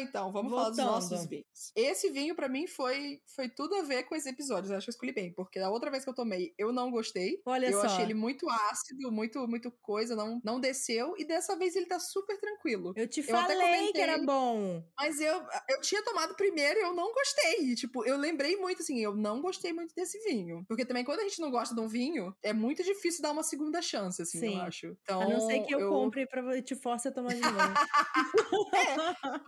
Então, vamos Voltando. falar dos nossos vinhos. Esse vinho para mim foi foi tudo a ver com esses episódios, eu acho que eu escolhi bem, porque a outra vez que eu tomei, eu não gostei. Olha eu só. achei ele muito ácido, muito muito coisa, não não desceu e dessa vez ele tá super tranquilo. Eu te eu falei comentei, que era bom. Mas eu eu tinha tomado primeiro e eu não gostei. tipo, eu lembrei muito assim, eu não gostei muito desse vinho, porque também quando a gente não gosta de um vinho, é muito difícil dar uma segunda chance, assim, Sim. eu acho. Então, a não ser que eu, eu... compre para te force a tomar de novo. é,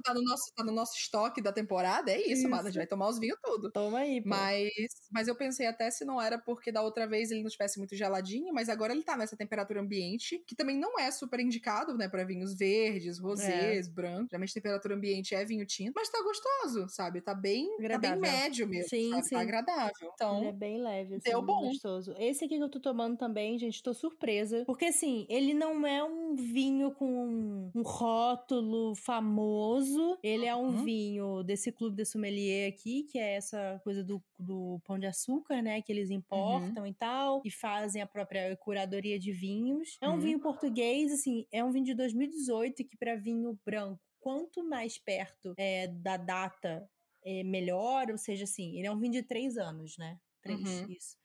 tá no nosso, tá no nosso estoque da temporada, é isso, isso. Mano, a gente vai tomar os vinhos tudo. Toma aí, pô. Mas, mas eu pensei até se não era porque da outra vez ele não estivesse muito geladinho, mas agora ele tá nessa temperatura ambiente, que também não é super indicado, né, para vinhos verdes, rosés, é. brancos. Geralmente temperatura ambiente é vinho tinto, mas tá gostoso, sabe? Tá bem, tá bem médio mesmo, sim, sabe? Tá sim. Tá agradável. Então, ele é bem leve, assim, deu bom. gostoso. Esse aqui que eu tô tomando também, gente, tô surpresa, porque assim, ele não é um vinho com um rótulo famoso, ele é um uhum. vinho desse clube de sommelier aqui, que é essa coisa do, do pão de açúcar, né? Que eles uhum. importam uhum. e tal, e fazem a própria curadoria de vinhos. É um uhum. vinho português, assim, é um vinho de 2018 que para vinho branco, quanto mais perto é, da data é melhor, ou seja, assim, ele é um vinho de três anos, né? Três, uhum. isso.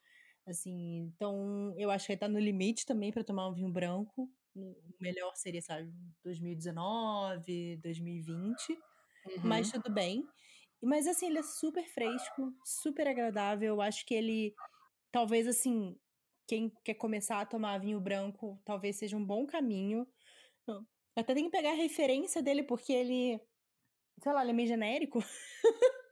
Assim, então eu acho que ele tá no limite também para tomar um vinho branco. O melhor seria, sabe, 2019, 2020. Uhum. Mas tudo bem. Mas assim, ele é super fresco, super agradável. Eu acho que ele, talvez assim, quem quer começar a tomar vinho branco, talvez seja um bom caminho. Eu até tenho que pegar a referência dele, porque ele, sei lá, ele é meio genérico.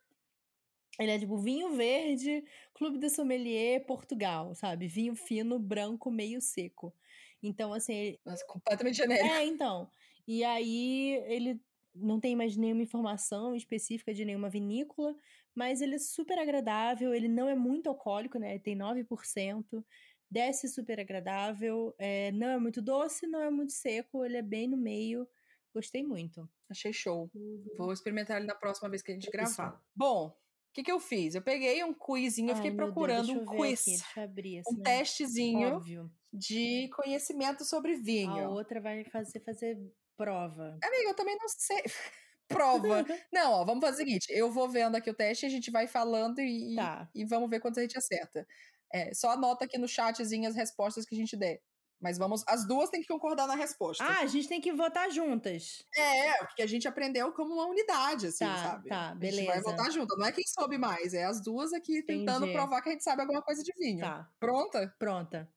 ele é tipo vinho verde, Clube de Sommelier, Portugal, sabe? Vinho fino, branco, meio seco. Então, assim. Ele... Mas completamente genérico. É, então. E aí, ele não tem mais nenhuma informação específica de nenhuma vinícola, mas ele é super agradável, ele não é muito alcoólico, né? Ele tem 9%, desce super agradável, é, não é muito doce, não é muito seco, ele é bem no meio. Gostei muito. Achei show. Uhum. Vou experimentar ele na próxima vez que a gente Isso. gravar. Bom, o que, que eu fiz? Eu peguei um quizinho, Ai, fiquei Deus, procurando deixa um quiz. aqui, deixa eu abrir, Um senão- testezinho Óbvio. de conhecimento sobre A vinho. outra vai fazer, fazer prova. Amiga, eu também não sei. Prova. Não, ó, vamos fazer o seguinte: eu vou vendo aqui o teste, a gente vai falando e, Tá. e vamos ver quantos a gente acerta. É, só anota aqui no chatzinho as respostas que a gente der. Mas vamos, as duas têm que concordar na resposta. Ah, a gente tem que votar juntas. É, porque a gente aprendeu como uma unidade, assim, Tá, sabe? tá, A gente vai beleza. votar junto. Não é quem soube mais, é as duas aqui tentando Entendi. provar que a gente sabe alguma coisa de vinho. Tá, Pronta? pronta.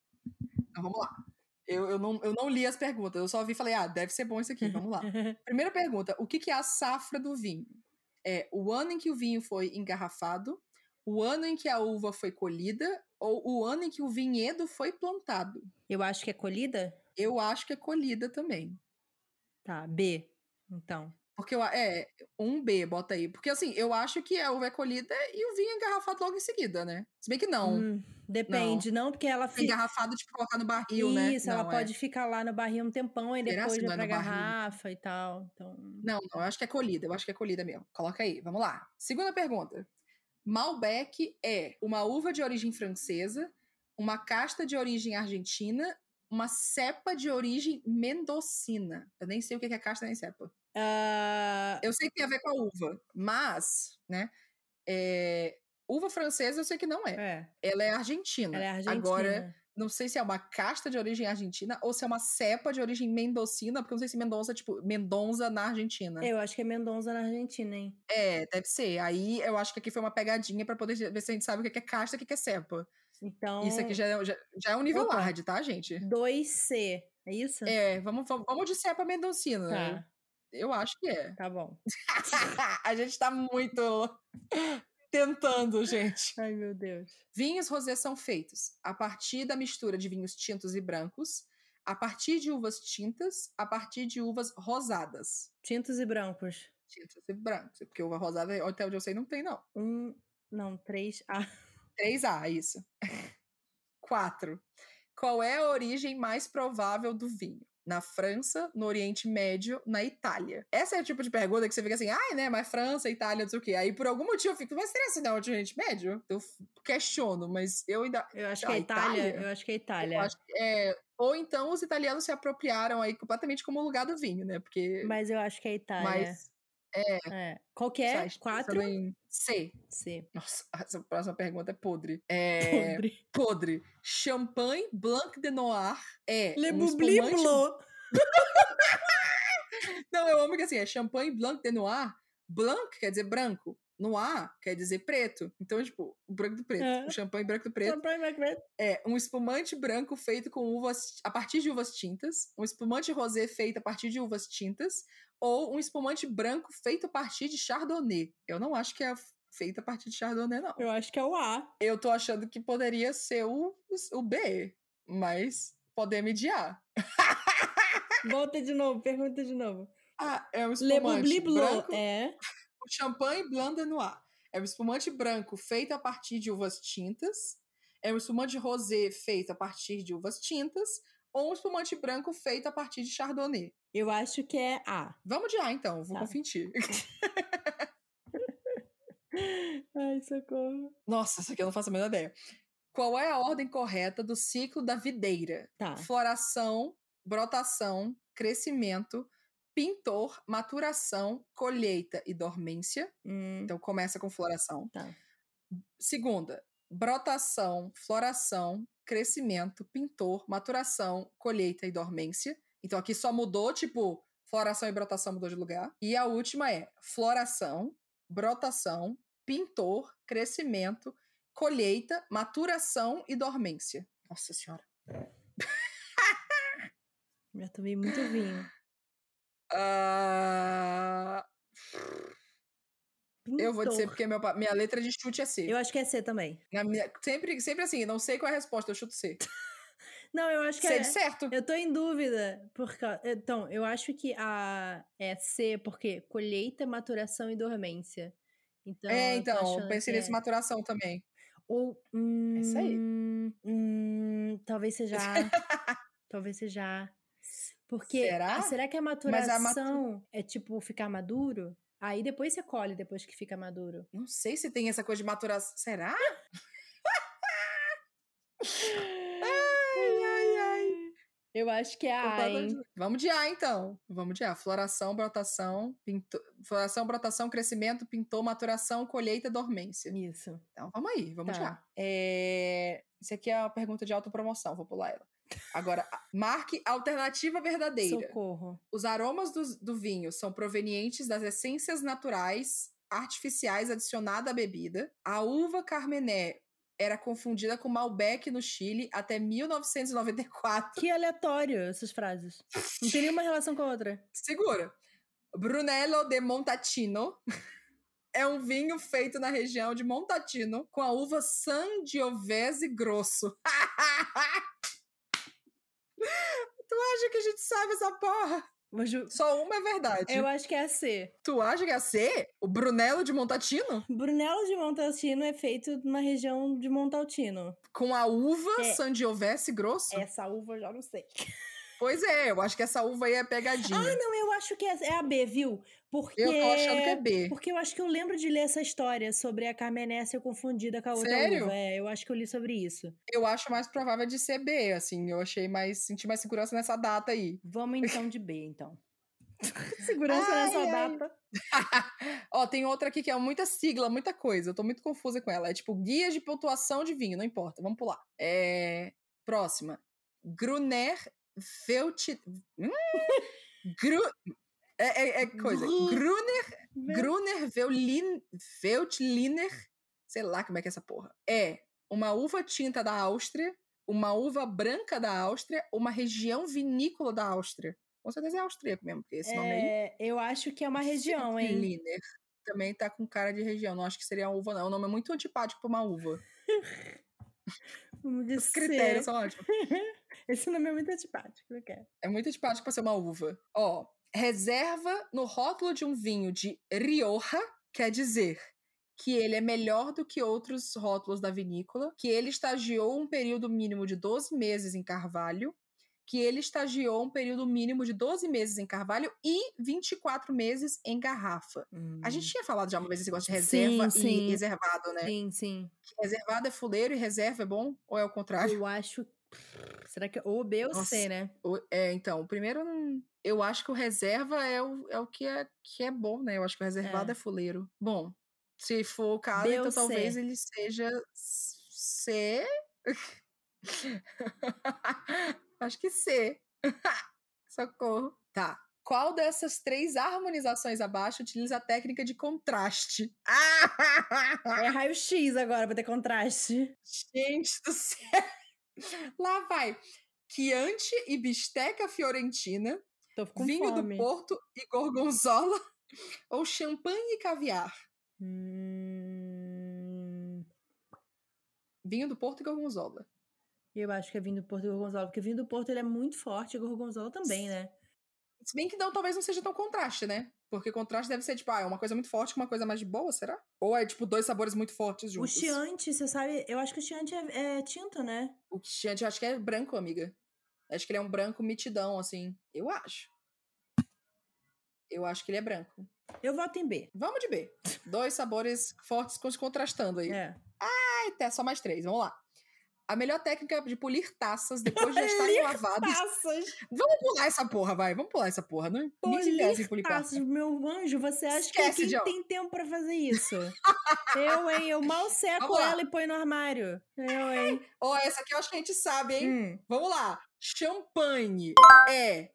Então vamos lá. Eu, eu, não, eu não li as perguntas, eu só vi e falei, ah, deve ser bom isso aqui, vamos lá. Primeira pergunta: o que, que é a safra do vinho? É o ano em que o vinho foi engarrafado, o ano em que a uva foi colhida ou o ano em que o vinhedo foi plantado? Eu acho que é colhida? Eu acho que é colhida também. Tá, B. Então. Porque eu, é, um B, bota aí. Porque assim, eu acho que a uva é colhida e o vinho é engarrafado logo em seguida, né? Se bem que não. Hum, depende, não. porque ela fica. Engarrafado, tipo, colocar no barril, né? Isso, ela Não, é. pode ficar lá no barril um tempão e depois não é pra no barril? garrafa e tal. Então. Não, não, eu acho que é colhida, eu acho que é colhida mesmo. Coloca aí, vamos lá. Segunda pergunta. Malbec é uma uva de origem francesa, uma casta de origem argentina, uma cepa de origem mendocina. Eu nem sei o que é casta nem cepa. Ah, Eu sei que tem a ver com a uva, mas, né, é, uva francesa eu sei que não é. é, Ela é argentina. ela é argentina. Agora, não sei se é uma casta de origem argentina ou se é uma cepa de origem mendocina, porque eu não sei se Mendonça é tipo Mendonça na Argentina. Eu acho que é Mendonça na Argentina, hein? É, deve ser. Aí eu acho que aqui foi uma pegadinha pra poder ver se a gente sabe o que é casta e o que é cepa. Então. Isso aqui já é, já, já é um nível Opa. hard, tá, gente? 2C. É isso? É, vamos, vamos, vamos de cepa mendocina. Tá, Eu acho que é. tá bom. a gente tá muito tentando, gente. Ai, meu Deus. Vinhos rosés são feitos a partir da mistura de vinhos tintos e brancos, a partir de uvas tintas, a partir de uvas rosadas. Tintos e brancos. Tintas e brancos. Porque uva rosada, até onde eu sei, não tem, não. Um. Não, três. Ah, 3A, isso. 4. Qual é a origem mais provável do vinho? Na França, no Oriente Médio, na Itália. Essa é o tipo de pergunta que você fica assim, ai, né, mas França, Itália, não sei o quê. Aí por algum motivo eu fico, mas será que não é o Oriente Médio? Eu questiono, mas eu ainda. eu acho Ah, que é Itália. Itália? Eu acho que é Itália. acho que é- ou então os italianos se apropriaram aí completamente como lugar do vinho, né? Porque. Mas eu acho que é Itália. Mas. É. É. Qual que é? pensando Quatro? em C. C. Nossa, essa próxima pergunta é podre. É. Podre. podre. Champanhe Blanc de Noir é Le um Boubli espumante... Não, eu amo que assim, é Champanhe Blanc de Noir. Blanc quer dizer branco. Noir quer dizer preto. Então, tipo, o branco do preto. É. O champanhe branco do preto é um espumante branco feito com uvas a partir de uvas tintas, um espumante rosé feito a partir de uvas tintas, ou um espumante branco feito a partir de chardonnay. Eu não acho que é feito a partir de chardonnay, não. Eu acho que é o A. Eu tô achando que poderia ser o, o B, mas podemos mediar. Volta de novo, pergunta de novo. Ah, é um Le espumante Boubli Bleu. branco, É. champanhe blanc de noir. É um espumante branco feito a partir de uvas tintas, é um espumante rosé feito a partir de uvas tintas, ou um espumante branco feito a partir de chardonnay. Eu acho que é A. Vamos de A, então, vou Tá. Ai, socorro. Nossa, isso aqui eu não faço a menor ideia. Qual é a ordem correta do ciclo da videira? Tá. Floração, brotação, crescimento, pintor, maturação, colheita e dormência. Hum, Então começa com floração. Tá. Segunda, brotação, floração, crescimento, pintor, maturação, colheita e dormência. Então aqui só mudou, tipo, floração e brotação mudou de lugar. E a última é floração, brotação, pintor, crescimento, colheita, maturação e dormência. Nossa senhora. já tomei muito vinho. Ah, eu vou dizer porque meu minha letra de chute é C. Eu acho que é C também. Minha- sempre, sempre assim, não sei qual é a resposta, eu chuto C. Não, eu acho que Sei é. certo. Eu tô em dúvida. Porque, então, eu acho que a é C, porque colheita, maturação e dormência. Então, é, eu então, achando pensei nesse é. maturação também. Ou. Hum, É isso aí. hum, talvez seja. Talvez seja. Porque. Será? Será que a maturação matu- é tipo ficar maduro? Aí depois você colhe depois que fica maduro. Não sei se tem essa coisa de maturação. Será? ai, ai, ai. Eu acho que é a, A, hein? Vamos de A, então. Vamos de A. Floração, brotação, pinto... floração, brotação, crescimento, pintor, maturação, colheita, dormência. Isso. Então, vamos aí, vamos de Tá. A. É... Isso aqui é uma pergunta de autopromoção, vou pular ela. Agora, marque alternativa verdadeira. Socorro. Os aromas do, do vinho são provenientes das essências naturais artificiais adicionadas à bebida. A uva Carmené era confundida com Malbec no Chile até 1994. Que aleatório essas frases. Não tem nenhuma relação com a outra. Segura. Brunello de Montalcino é um vinho feito na região de Montalcino com a uva Sangiovese Grosso. tu acha que a gente sabe essa porra? Mas eu, Só uma é verdade. eu acho que é a C. Tu acha que é C? O Brunello de Montalcino? Brunello de Montalcino é feito na região de Montalcino. Com a uva É. Sangiovese Grosso? Essa uva eu já não sei. Pois é, eu acho que essa uva aí é pegadinha. Ah, não, eu acho que é, é a B, viu? Porque... eu tô achando que é B. Porque eu acho que eu lembro de ler essa história sobre a Carmené ser confundida com a outra Sério? uva. É, eu acho que eu li sobre isso. Eu acho mais provável de ser B, assim. Eu achei mais. Senti mais segurança nessa data aí. Vamos então de B, então. Segurança Ai, nessa ai. data. Ó, tem outra aqui que é muita sigla, muita coisa. Eu tô muito confusa com ela. É tipo guia de pontuação de vinho, não importa. Vamos pular. É... Próxima. Gruner Velti. Hum? Gru... É, é- é coisa. Gru- Gruner, Gruner. Veltliner. Sei lá como é que é essa porra. É uma uva tinta da Áustria, uma uva branca da Áustria, uma região vinícola da Áustria. Com certeza é austríaco mesmo, porque esse nome aí. É, eu acho que é uma região, hein? Veltliner. Também tá com cara de região. Não acho que seria uva, não. O nome é muito antipático pra uma uva. Os critérios são ótimos. Esse nome é muito antipático, não quero. É muito antipático pra ser uma uva. Ó, reserva no rótulo de um vinho de Rioja quer dizer que ele é melhor do que outros rótulos da vinícola, que ele estagiou um período mínimo de 12 meses em carvalho, que ele estagiou um período mínimo de 12 meses em carvalho e 24 meses em garrafa. A gente tinha falado já uma vez esse negócio de Sim, reserva sim. e reservado, né? Sim, sim. Reservado é fuleiro e reserva é bom? Ou é o contrário? Eu acho. Será que. Ou B ou Nossa. C, né? O- É, então, o primeiro, eu acho que o reserva é o, é o que, é, que é bom, né? Eu acho que o reservado É. é, fuleiro. Bom, se for o caso, B então C? talvez ele seja C. acho que C. Socorro. Tá. Qual dessas três harmonizações abaixo utiliza a técnica de contraste? É raio-x agora pra ter contraste. Gente do céu! Lá vai. Chianti e bisteca fiorentina, vinho fome. do Porto e gorgonzola, ou champanhe e caviar? Hum, Vinho do Porto e gorgonzola. eu acho que é vinho do Porto e Gorgonzola, porque vinho do Porto ele é muito forte, e Gorgonzola também, né? Se bem que não, talvez não seja tão contraste, né? Porque contraste deve ser, tipo, ah, é uma coisa muito forte com uma coisa mais de boa, será? Ou é, tipo, dois sabores muito fortes O juntos? Chianti, você sabe, eu acho que o Chianti é, é tinto, né? O Chianti, eu acho que é branco, amiga. Acho que ele é um branco mitidão, assim. Eu acho. Eu acho que ele é branco. Eu voto em B. Vamos de B. Dois sabores fortes con- contrastando aí. É. Ai, tá, só mais três. Vamos lá. A melhor técnica de polir taças depois de já estarem lavadas. Taças! Vamos pular essa porra, vai. Vamos pular essa porra. Não viesse em Polir polir taças, taça. meu anjo, você acha Esquece, que quem tem tempo pra fazer isso? eu, hein? Eu mal seco ela e põe no armário. Eu, hein? Ó, essa aqui eu acho que a gente sabe, hein? Hum. Vamos lá. Champanhe é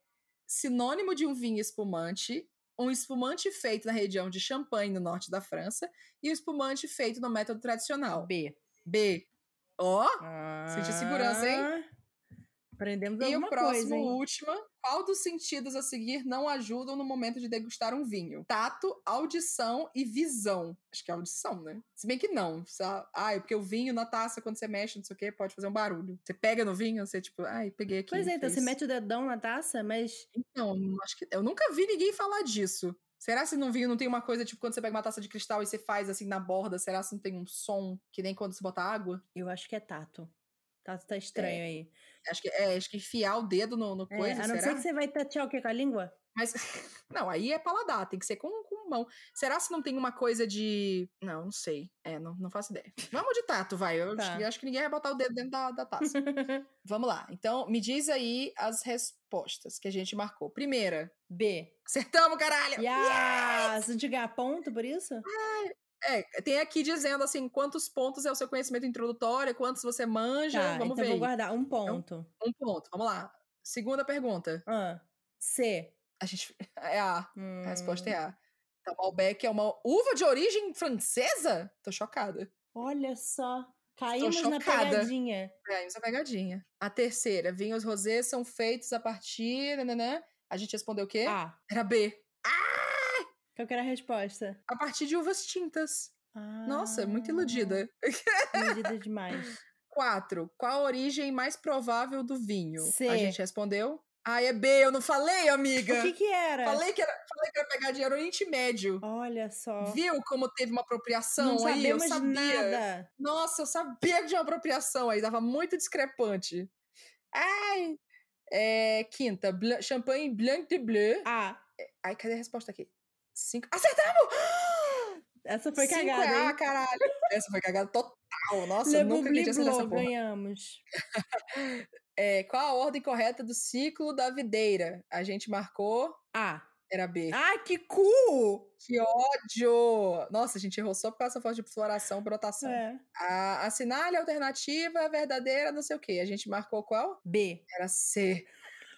sinônimo de um vinho espumante, um espumante feito na região de Champagne, no norte da França, e um espumante feito no método tradicional. B. B. Ó, Ah, Sente a segurança, hein? Aprendemos e alguma o próximo, coisa, última, Qual dos sentidos a seguir não ajudam no momento de degustar um vinho? Tato, audição e visão. Acho que é audição, né? Se bem que não. Só, ah, é porque o vinho na taça, quando você mexe, não sei o quê, pode fazer um barulho. Você pega no vinho, você tipo, ai, peguei aqui. Pois é, então fez. você mete o dedão na taça, mas. Então, acho que. Eu nunca vi ninguém falar disso. Será se no vinho não tem uma coisa, tipo, quando você pega uma taça de cristal e você faz assim na borda, será se não tem um som que nem quando você bota água? Eu acho que é tato. Tato tá estranho É. aí. Acho que, é, acho que enfiar o dedo no, no É, coisa, a não será? ser que você vai tatear o quê? Com a língua? Mas, não, aí é paladar, tem que ser com, com mão. Será se não tem uma coisa de. Não, não sei. É, não, não faço ideia. Vamos de tato, vai. Eu Tá. acho, eu acho que ninguém vai botar o dedo dentro da, da taça. Vamos lá. Então, me diz aí as respostas que a gente marcou. Primeira. B. Acertamos, caralho! Yes! A gente ganha ponto por isso? É, tem aqui dizendo assim, quantos pontos é o seu conhecimento introdutório, quantos você manja. Tá, Vamos então ver. vou aí. guardar um ponto. Um ponto. Vamos lá. Segunda pergunta. Ah, C. A gente. É A. A resposta é Hum, A. Então, Malbec é uma uva de origem francesa? Tô chocada. Olha só. Caímos na pegadinha. É, isso é pegadinha. A terceira, vinhos rosés são feitos a partir. Nananã. A gente respondeu o quê? A. Era B. Qual que era a resposta? A partir de uvas tintas. Ah, Nossa, muito iludida. Iludida demais. Quatro, qual a origem mais provável do vinho? C. A gente respondeu. Ah, é B, eu não falei, amiga. O que que era? Falei que era, falei que era pegadinha, era Oriente Médio. Olha só. Viu como teve uma apropriação Não aí? Eu sabia. nada. Nossa, eu sabia que tinha uma apropriação aí, tava muito discrepante. Ai! É, quinta, blan- champanhe Blanc de Bleu. A. Ai, cadê a resposta aqui? Cinco. Acertamos! Essa foi Cinco cagada, é A, hein? caralho. Essa foi cagada total. Nossa, Le eu nunca acreditei Bleu, porra. ganhamos. É, qual a ordem correta do ciclo da videira? A gente marcou. A. Era B. Ah, que cu! Que ódio! Nossa, a gente errou só por causa dessa força de floração, brotação. É. A, assinale a alternativa verdadeira, não sei o quê. A gente marcou qual? B. Era C.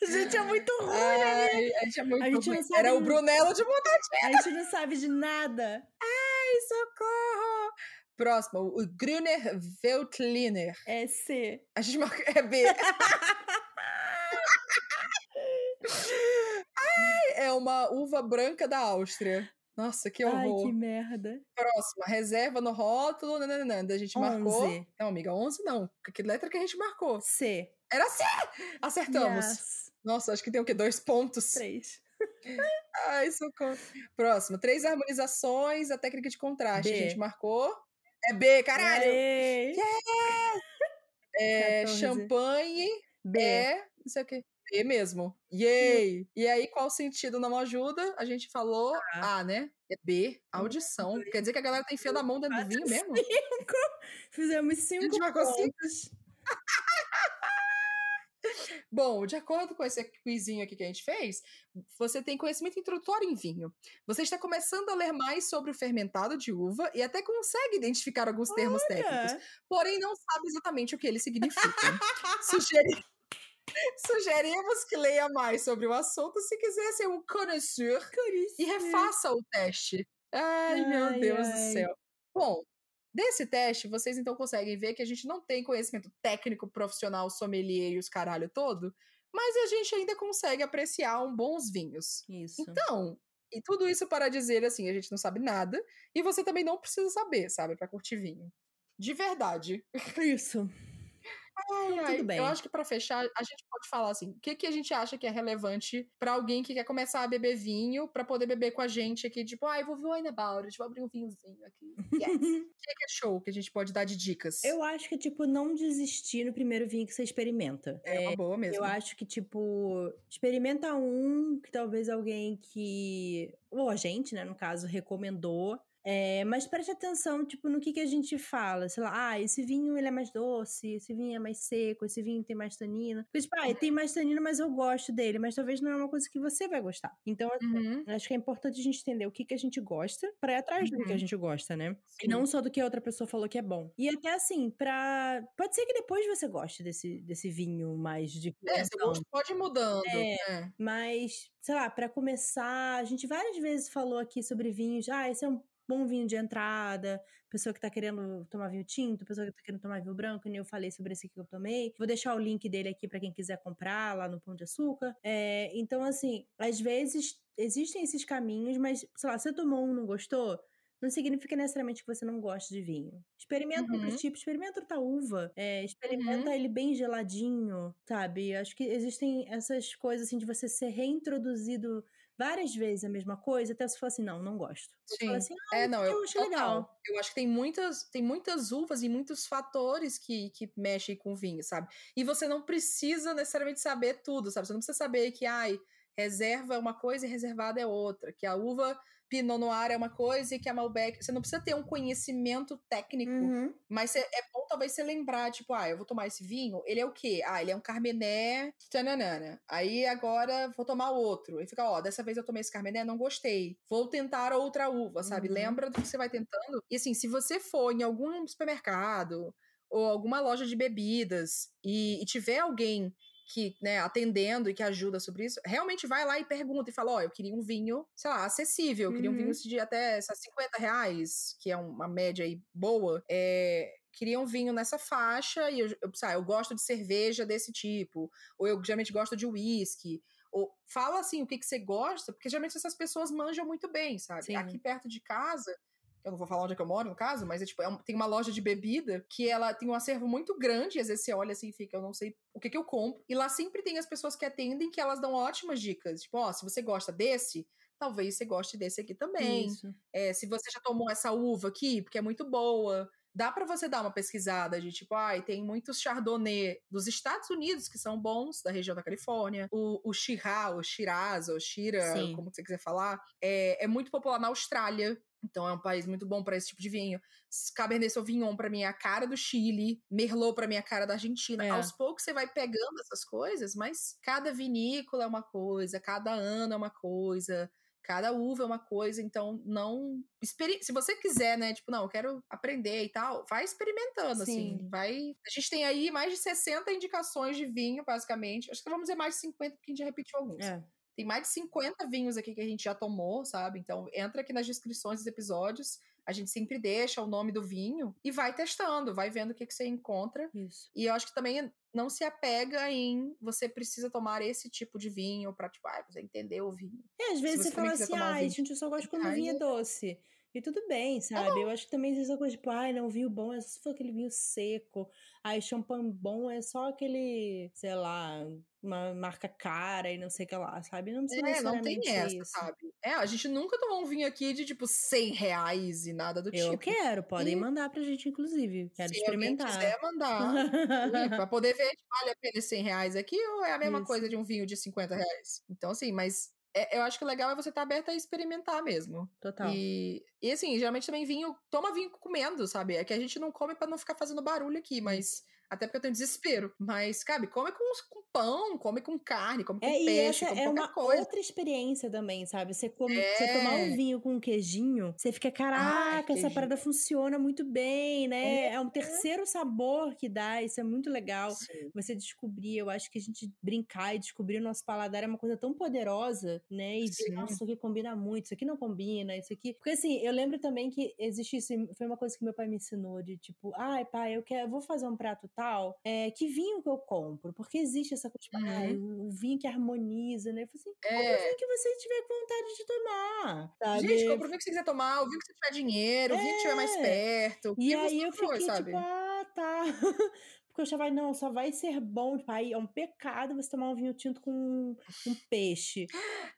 Gente, é muito ruim. Ai, a gente é muito A gente ruim. sabe Era o Brunello de vontade. A gente não sabe de nada. Ai, socorro! Próximo, o Grüner Veltliner. É C. A gente marcou. É B. Ai, é uma uva branca da Áustria. Nossa, que Ai, horror. que merda. Próxima, reserva no rótulo. Nananana. A gente marcou. 11. Não, amiga, 11 não. Que letra que a gente marcou? C. Era C! Acertamos. Yes. Nossa, acho que tem o quê? Dois pontos. Três. Ai, socorro. Próximo, três harmonizações, a técnica de contraste. B. A gente marcou. É B, caralho! Aê. É 14. champanhe, B. é. Não sei o quê. B mesmo. Yay! E aí, qual sentido não ajuda? A gente falou A. A, né? É B, audição. Quer dizer que a galera tá enfiando a mão dentro do vinho mesmo? Cinco. Fizemos A cinco gente marcou cinco. Bom, de acordo com esse quizinho aqui que a gente fez, você tem conhecimento introdutório em vinho. Você está começando a ler mais sobre o fermentado de uva e até consegue identificar alguns termos técnicos, Olha. porém não sabe exatamente o que eles significam. Sugeri- Sugerimos que leia mais sobre o assunto se quiser ser um connoisseur e refaça o teste. Ai, meu Ai, Deus ai. do céu. Bom, desse teste, vocês então conseguem ver que a gente não tem conhecimento técnico, profissional, sommelier e os caralho todo, mas a gente ainda consegue apreciar um bons vinhos. Isso. Então, e tudo isso para dizer assim, a gente não sabe nada e você também não precisa saber, sabe, para curtir vinho. De verdade. Isso. Ai, ai, tudo bem. Eu acho que pra fechar, a gente pode falar assim: o que, que a gente acha que é relevante pra alguém que quer começar a beber vinho, pra poder beber com a gente aqui, tipo, ai, vou ver o It, vou abrir um vinhozinho aqui. Yes. O que, que é show que a gente pode dar de dicas? Eu acho que, tipo, não desistir no primeiro vinho que você experimenta. É uma boa mesmo. Eu acho que, tipo, experimenta um que talvez alguém que. Ou a gente, né, no caso, recomendou. É, mas preste atenção, tipo, no que, que a gente fala. Sei lá, ah, esse vinho ele é mais doce, esse vinho é mais seco, esse vinho tem mais tanina. Porque, tipo, ah, tem mais tanina, mas eu gosto dele. Mas talvez não é uma coisa que você vai gostar. Então, assim, Uhum, acho que é importante a gente entender o que, que a gente gosta pra ir atrás do que a Uhum. gente gosta, né? E sim. não só do que a outra pessoa falou que é bom. E até assim, pra. Pode ser que depois você goste desse, desse vinho mais de. É, seu gosto pode ir mudando. É. É. Mas, sei lá, pra começar, a gente várias vezes falou aqui sobre vinhos. Ah, esse é um bom vinho de entrada, pessoa que tá querendo tomar vinho tinto, pessoa que tá querendo tomar vinho branco, e eu falei sobre esse que eu tomei. Vou deixar o link dele aqui para quem quiser comprar lá no Pão de Açúcar. É, então, assim, às vezes existem esses caminhos, mas, sei lá, você tomou um não gostou, não significa necessariamente que você não gosta de vinho. Experimenta uhum. outros tipos, experimenta outra uva, é, experimenta uhum. ele bem geladinho, sabe? Acho que existem essas coisas assim de você ser reintroduzido várias vezes a mesma coisa, até você falar assim, não, não gosto. Sim. Assim, ah, é, não, eu, eu achei legal. Eu acho que tem muitas, tem muitas uvas e muitos fatores que, que mexem com o vinho, sabe? E você não precisa necessariamente saber tudo, sabe? Você não precisa saber que, ai, reserva é uma coisa e reservada é outra, que a uva Pinot Noir é uma coisa e que a Malbec. Você não precisa ter um conhecimento técnico, uhum. mas é, é bom talvez você lembrar, tipo, ah, eu vou tomar esse vinho, ele é o quê? Ah, ele é um Carmené tananana. Aí agora vou tomar outro. E fica, ó, dessa vez eu tomei esse Carmené, não gostei. Vou tentar outra uva, sabe? Uhum. Lembra do que você vai tentando. E assim, se você for em algum supermercado ou alguma loja de bebidas e, e tiver alguém que, né, atendendo e que ajuda sobre isso, realmente vai lá e pergunta e fala: Ó, oh, eu queria um vinho, sei lá, acessível, eu queria um vinho uhum. de até 50 reais, que é uma média aí boa. É, queria um vinho nessa faixa e eu, eu, sabe, eu gosto de cerveja desse tipo, ou eu geralmente gosto de uísque. Ou fala assim o que, que você gosta, porque geralmente essas pessoas manjam muito bem, sabe? Sim. Aqui perto de casa, eu não vou falar onde é que eu moro, no caso, mas é tipo, é um, tem uma loja de bebida que ela tem um acervo muito grande, e às vezes você olha assim e fica, eu não sei o que que eu compro. E lá sempre tem as pessoas que atendem que elas dão ótimas dicas. Tipo, ó, oh, se você gosta desse, talvez você goste desse aqui também. É, se você já tomou essa uva aqui, porque é muito boa. Dá para você dar uma pesquisada de tipo, ai, tem muitos Chardonnay dos Estados Unidos que são bons, da região da Califórnia. O, o Shiraz, o Shiraz, ou Shira, Sim. como você quiser falar, é, é muito popular na Austrália. Então é um país muito bom para esse tipo de vinho. Cabernet Sauvignon para mim é a cara do Chile, Merlot para mim é a cara da Argentina. É. Aos poucos você vai pegando essas coisas, mas cada vinícola é uma coisa, cada ano é uma coisa, cada uva é uma coisa, então não se você quiser, né, tipo, não, eu quero aprender e tal, vai experimentando assim, Sim. assim, vai. A gente tem aí mais de 60 indicações de vinho, basicamente. Acho que vamos dizer mais de 50 porque a gente já repetiu alguns. É. Tem mais de 50 vinhos aqui que a gente já tomou, sabe? Então entra aqui nas descrições dos episódios. A gente sempre deixa o nome do vinho e vai testando, vai vendo o que, que você encontra. Isso. E eu acho que também não se apega em você precisa tomar esse tipo de vinho pra, tipo, ah, você entender o vinho. É, às vezes você, você fala assim, ai, ah, gente, eu só gosto quando o vinho é doce. E tudo bem, sabe? Eu acho que também existe essa coisa, tipo, ai, não, vinho bom é só aquele vinho seco. Ai, champanhe bom é só aquele, sei lá, uma marca cara e não sei o que lá, sabe? Não precisa é, não tem essa, isso. sabe? É, a gente nunca tomou um vinho aqui de tipo 100 reais e nada do eu tipo. Eu quero, podem e... mandar pra gente, inclusive. Quero Se experimentar. Se quiser mandar, pra poder ver, vale a pena 100 reais aqui ou é a mesma isso. coisa de um vinho de 50 reais? Então, assim, mas é, eu acho que o legal é você estar tá aberta a experimentar mesmo. Total. E, e assim, geralmente também vinho, toma vinho comendo, sabe? É que a gente não come para não ficar fazendo barulho aqui, mas até porque eu tenho desespero. Mas, cabe, come com, com pão, come com carne, come com é, peixe, com é uma coisa. outra experiência também, sabe? Você, come, é. você tomar um vinho com um queijinho, você fica, caraca, Ai, essa parada funciona muito bem, né? É, é um terceiro sabor que dá, isso é muito legal. Sim. Você descobrir, eu acho que a gente brincar e descobrir o nosso paladar é uma coisa tão poderosa, né? E nossa, isso aqui combina muito, isso aqui não combina, isso aqui... Porque assim, eu lembro também que existe isso, foi uma coisa que meu pai me ensinou, de tipo, ai pai, eu quero, eu vou fazer um prato tal, é, que vinho que eu compro? Porque existe essa coisa, tipo, uhum. ah, o vinho que harmoniza, né? Eu falei assim, é. o vinho que você tiver vontade de tomar, sabe? Gente, compra o vinho que você quiser tomar, o vinho que você tiver dinheiro, é. o vinho que estiver mais perto. E aí eu fiquei, for, sabe? tipo, ah, tá. Porque eu achava, não, só vai ser bom, tipo, aí é um pecado você tomar um vinho tinto com um peixe.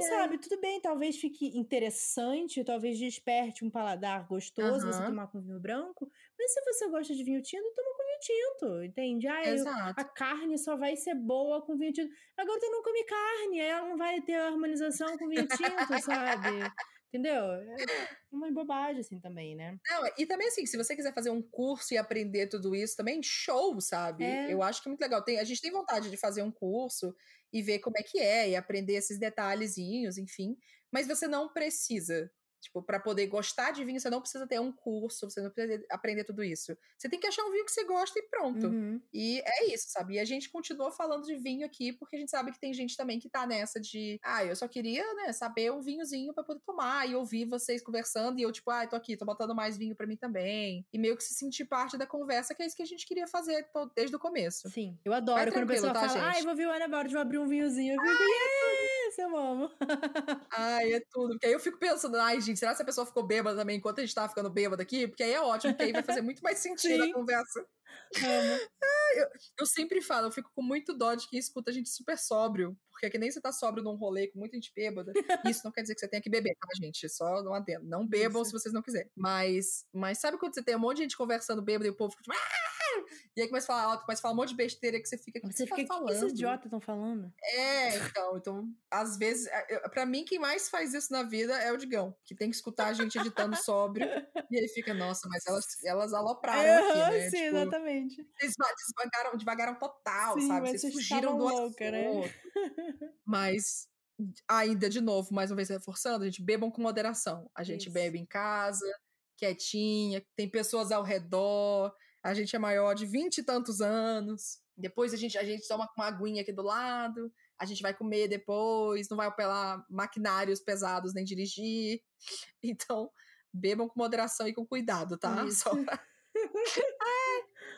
Não, sabe, tudo bem, talvez fique interessante, talvez desperte um paladar gostoso uhum. você tomar com vinho branco, mas se você gosta de vinho tinto, toma com vinho tinto, entende? Ah, eu, a carne só vai ser boa com vinho tinto. Agora tu não come carne, ela não vai ter harmonização com vinho tinto, sabe? Entendeu? É uma bobagem, assim, também, né? Não, e também, assim, se você quiser fazer um curso e aprender tudo isso também, show, sabe? É. Eu acho que é muito legal. Tem, a gente tem vontade de fazer um curso e ver como é que é, e aprender esses detalhezinhos, enfim. Mas você não precisa Tipo, para poder gostar de vinho, você não precisa ter um curso, você não precisa aprender tudo isso. Você tem que achar um vinho que você gosta e pronto. Uhum. E é isso, sabe? E a gente continua falando de vinho aqui, porque a gente sabe que tem gente também que tá nessa de, ah, eu só queria, né, saber um vinhozinho para poder tomar e ouvir vocês conversando e eu, tipo, ah, tô aqui, tô botando mais vinho para mim também. E meio que se sentir parte da conversa, que é isso que a gente queria fazer desde o começo. Sim. Eu adoro quando a pessoa tá, fala, ai, ah, vou ver o Ana vou abrir um vinhozinho. Eu fico, yes, eu amo. ai, é tudo. Porque aí eu fico pensando, ai, gente, será que a pessoa ficou bêbada também enquanto a gente tava ficando bêbada aqui? Porque aí é ótimo, porque aí vai fazer muito mais sentido Sim. a conversa. eu, eu, sempre falo, eu fico com muito dó de quem escuta a gente super sóbrio. Porque é que nem você tá sóbrio num rolê com muita gente bêbada. Isso não quer dizer que você tenha que beber, tá, gente? Só não adendo. Não bebam Isso. se vocês não quiserem. Mas, mas sabe quando você tem um monte de gente conversando bêbado e o povo fica tipo. Ah! E aí começa a falar alto, começa a falar um monte de besteira que você fica. Você, você fica, tá falando? que esses idiotas estão falando? É, então, então, às vezes, para mim, quem mais faz isso na vida é o Digão, que tem que escutar a gente editando sóbrio. e aí fica, nossa, mas elas, elas alopraram é, aqui, né? Sim, tipo, exatamente. Eles devagaram, devagaram total, sim, sabe? Vocês fugiram do louca, né? Mas ainda de novo, mais uma vez reforçando, a gente bebam com moderação. A gente Isso. bebe em casa, quietinha, tem pessoas ao redor, a gente é maior de vinte e tantos anos. Depois a gente, a gente toma uma aguinha aqui do lado, a gente vai comer depois, não vai apelar maquinários pesados nem dirigir. Então, bebam com moderação e com cuidado, tá? Isso. Só pra...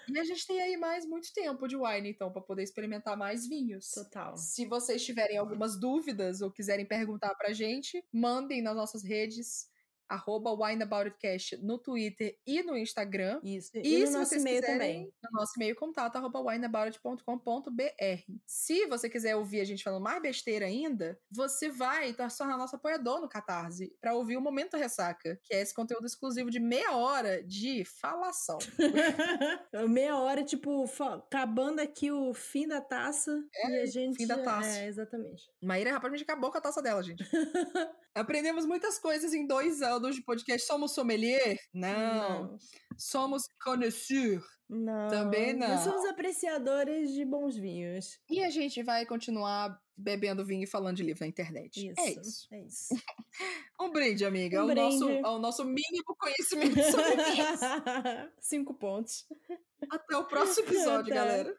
E a gente tem aí mais muito tempo de wine, então, para poder experimentar mais vinhos. Total. Se vocês tiverem algumas dúvidas ou quiserem perguntar pra gente, mandem nas nossas redes arroba wineaboutitcast no Twitter e no Instagram. Isso. E, e no nosso e-mail também. No nosso e-mail contato, arroba wineaboutit.com.br. Se você quiser ouvir a gente falando mais besteira ainda, você vai se tornar nosso apoiador no Catarse para ouvir o Momento Ressaca, que é esse conteúdo exclusivo de meia hora de falação. meia hora, tipo, acabando aqui o fim da taça é, e a gente... fim da taça. É, exatamente. Maíra rapidamente acabou com a taça dela, gente. Aprendemos muitas coisas em dois anos de podcast. Somos sommelier? Não. não. Somos connoisseur? Não. Também não. Nós somos apreciadores de bons vinhos. E a gente vai continuar bebendo vinho e falando de livro na internet. Isso, é isso. É isso. um brinde, amiga. Um ao, brinde. Nosso, ao nosso mínimo conhecimento sobre vinhos. Cinco pontos. Até o próximo episódio, Até. galera.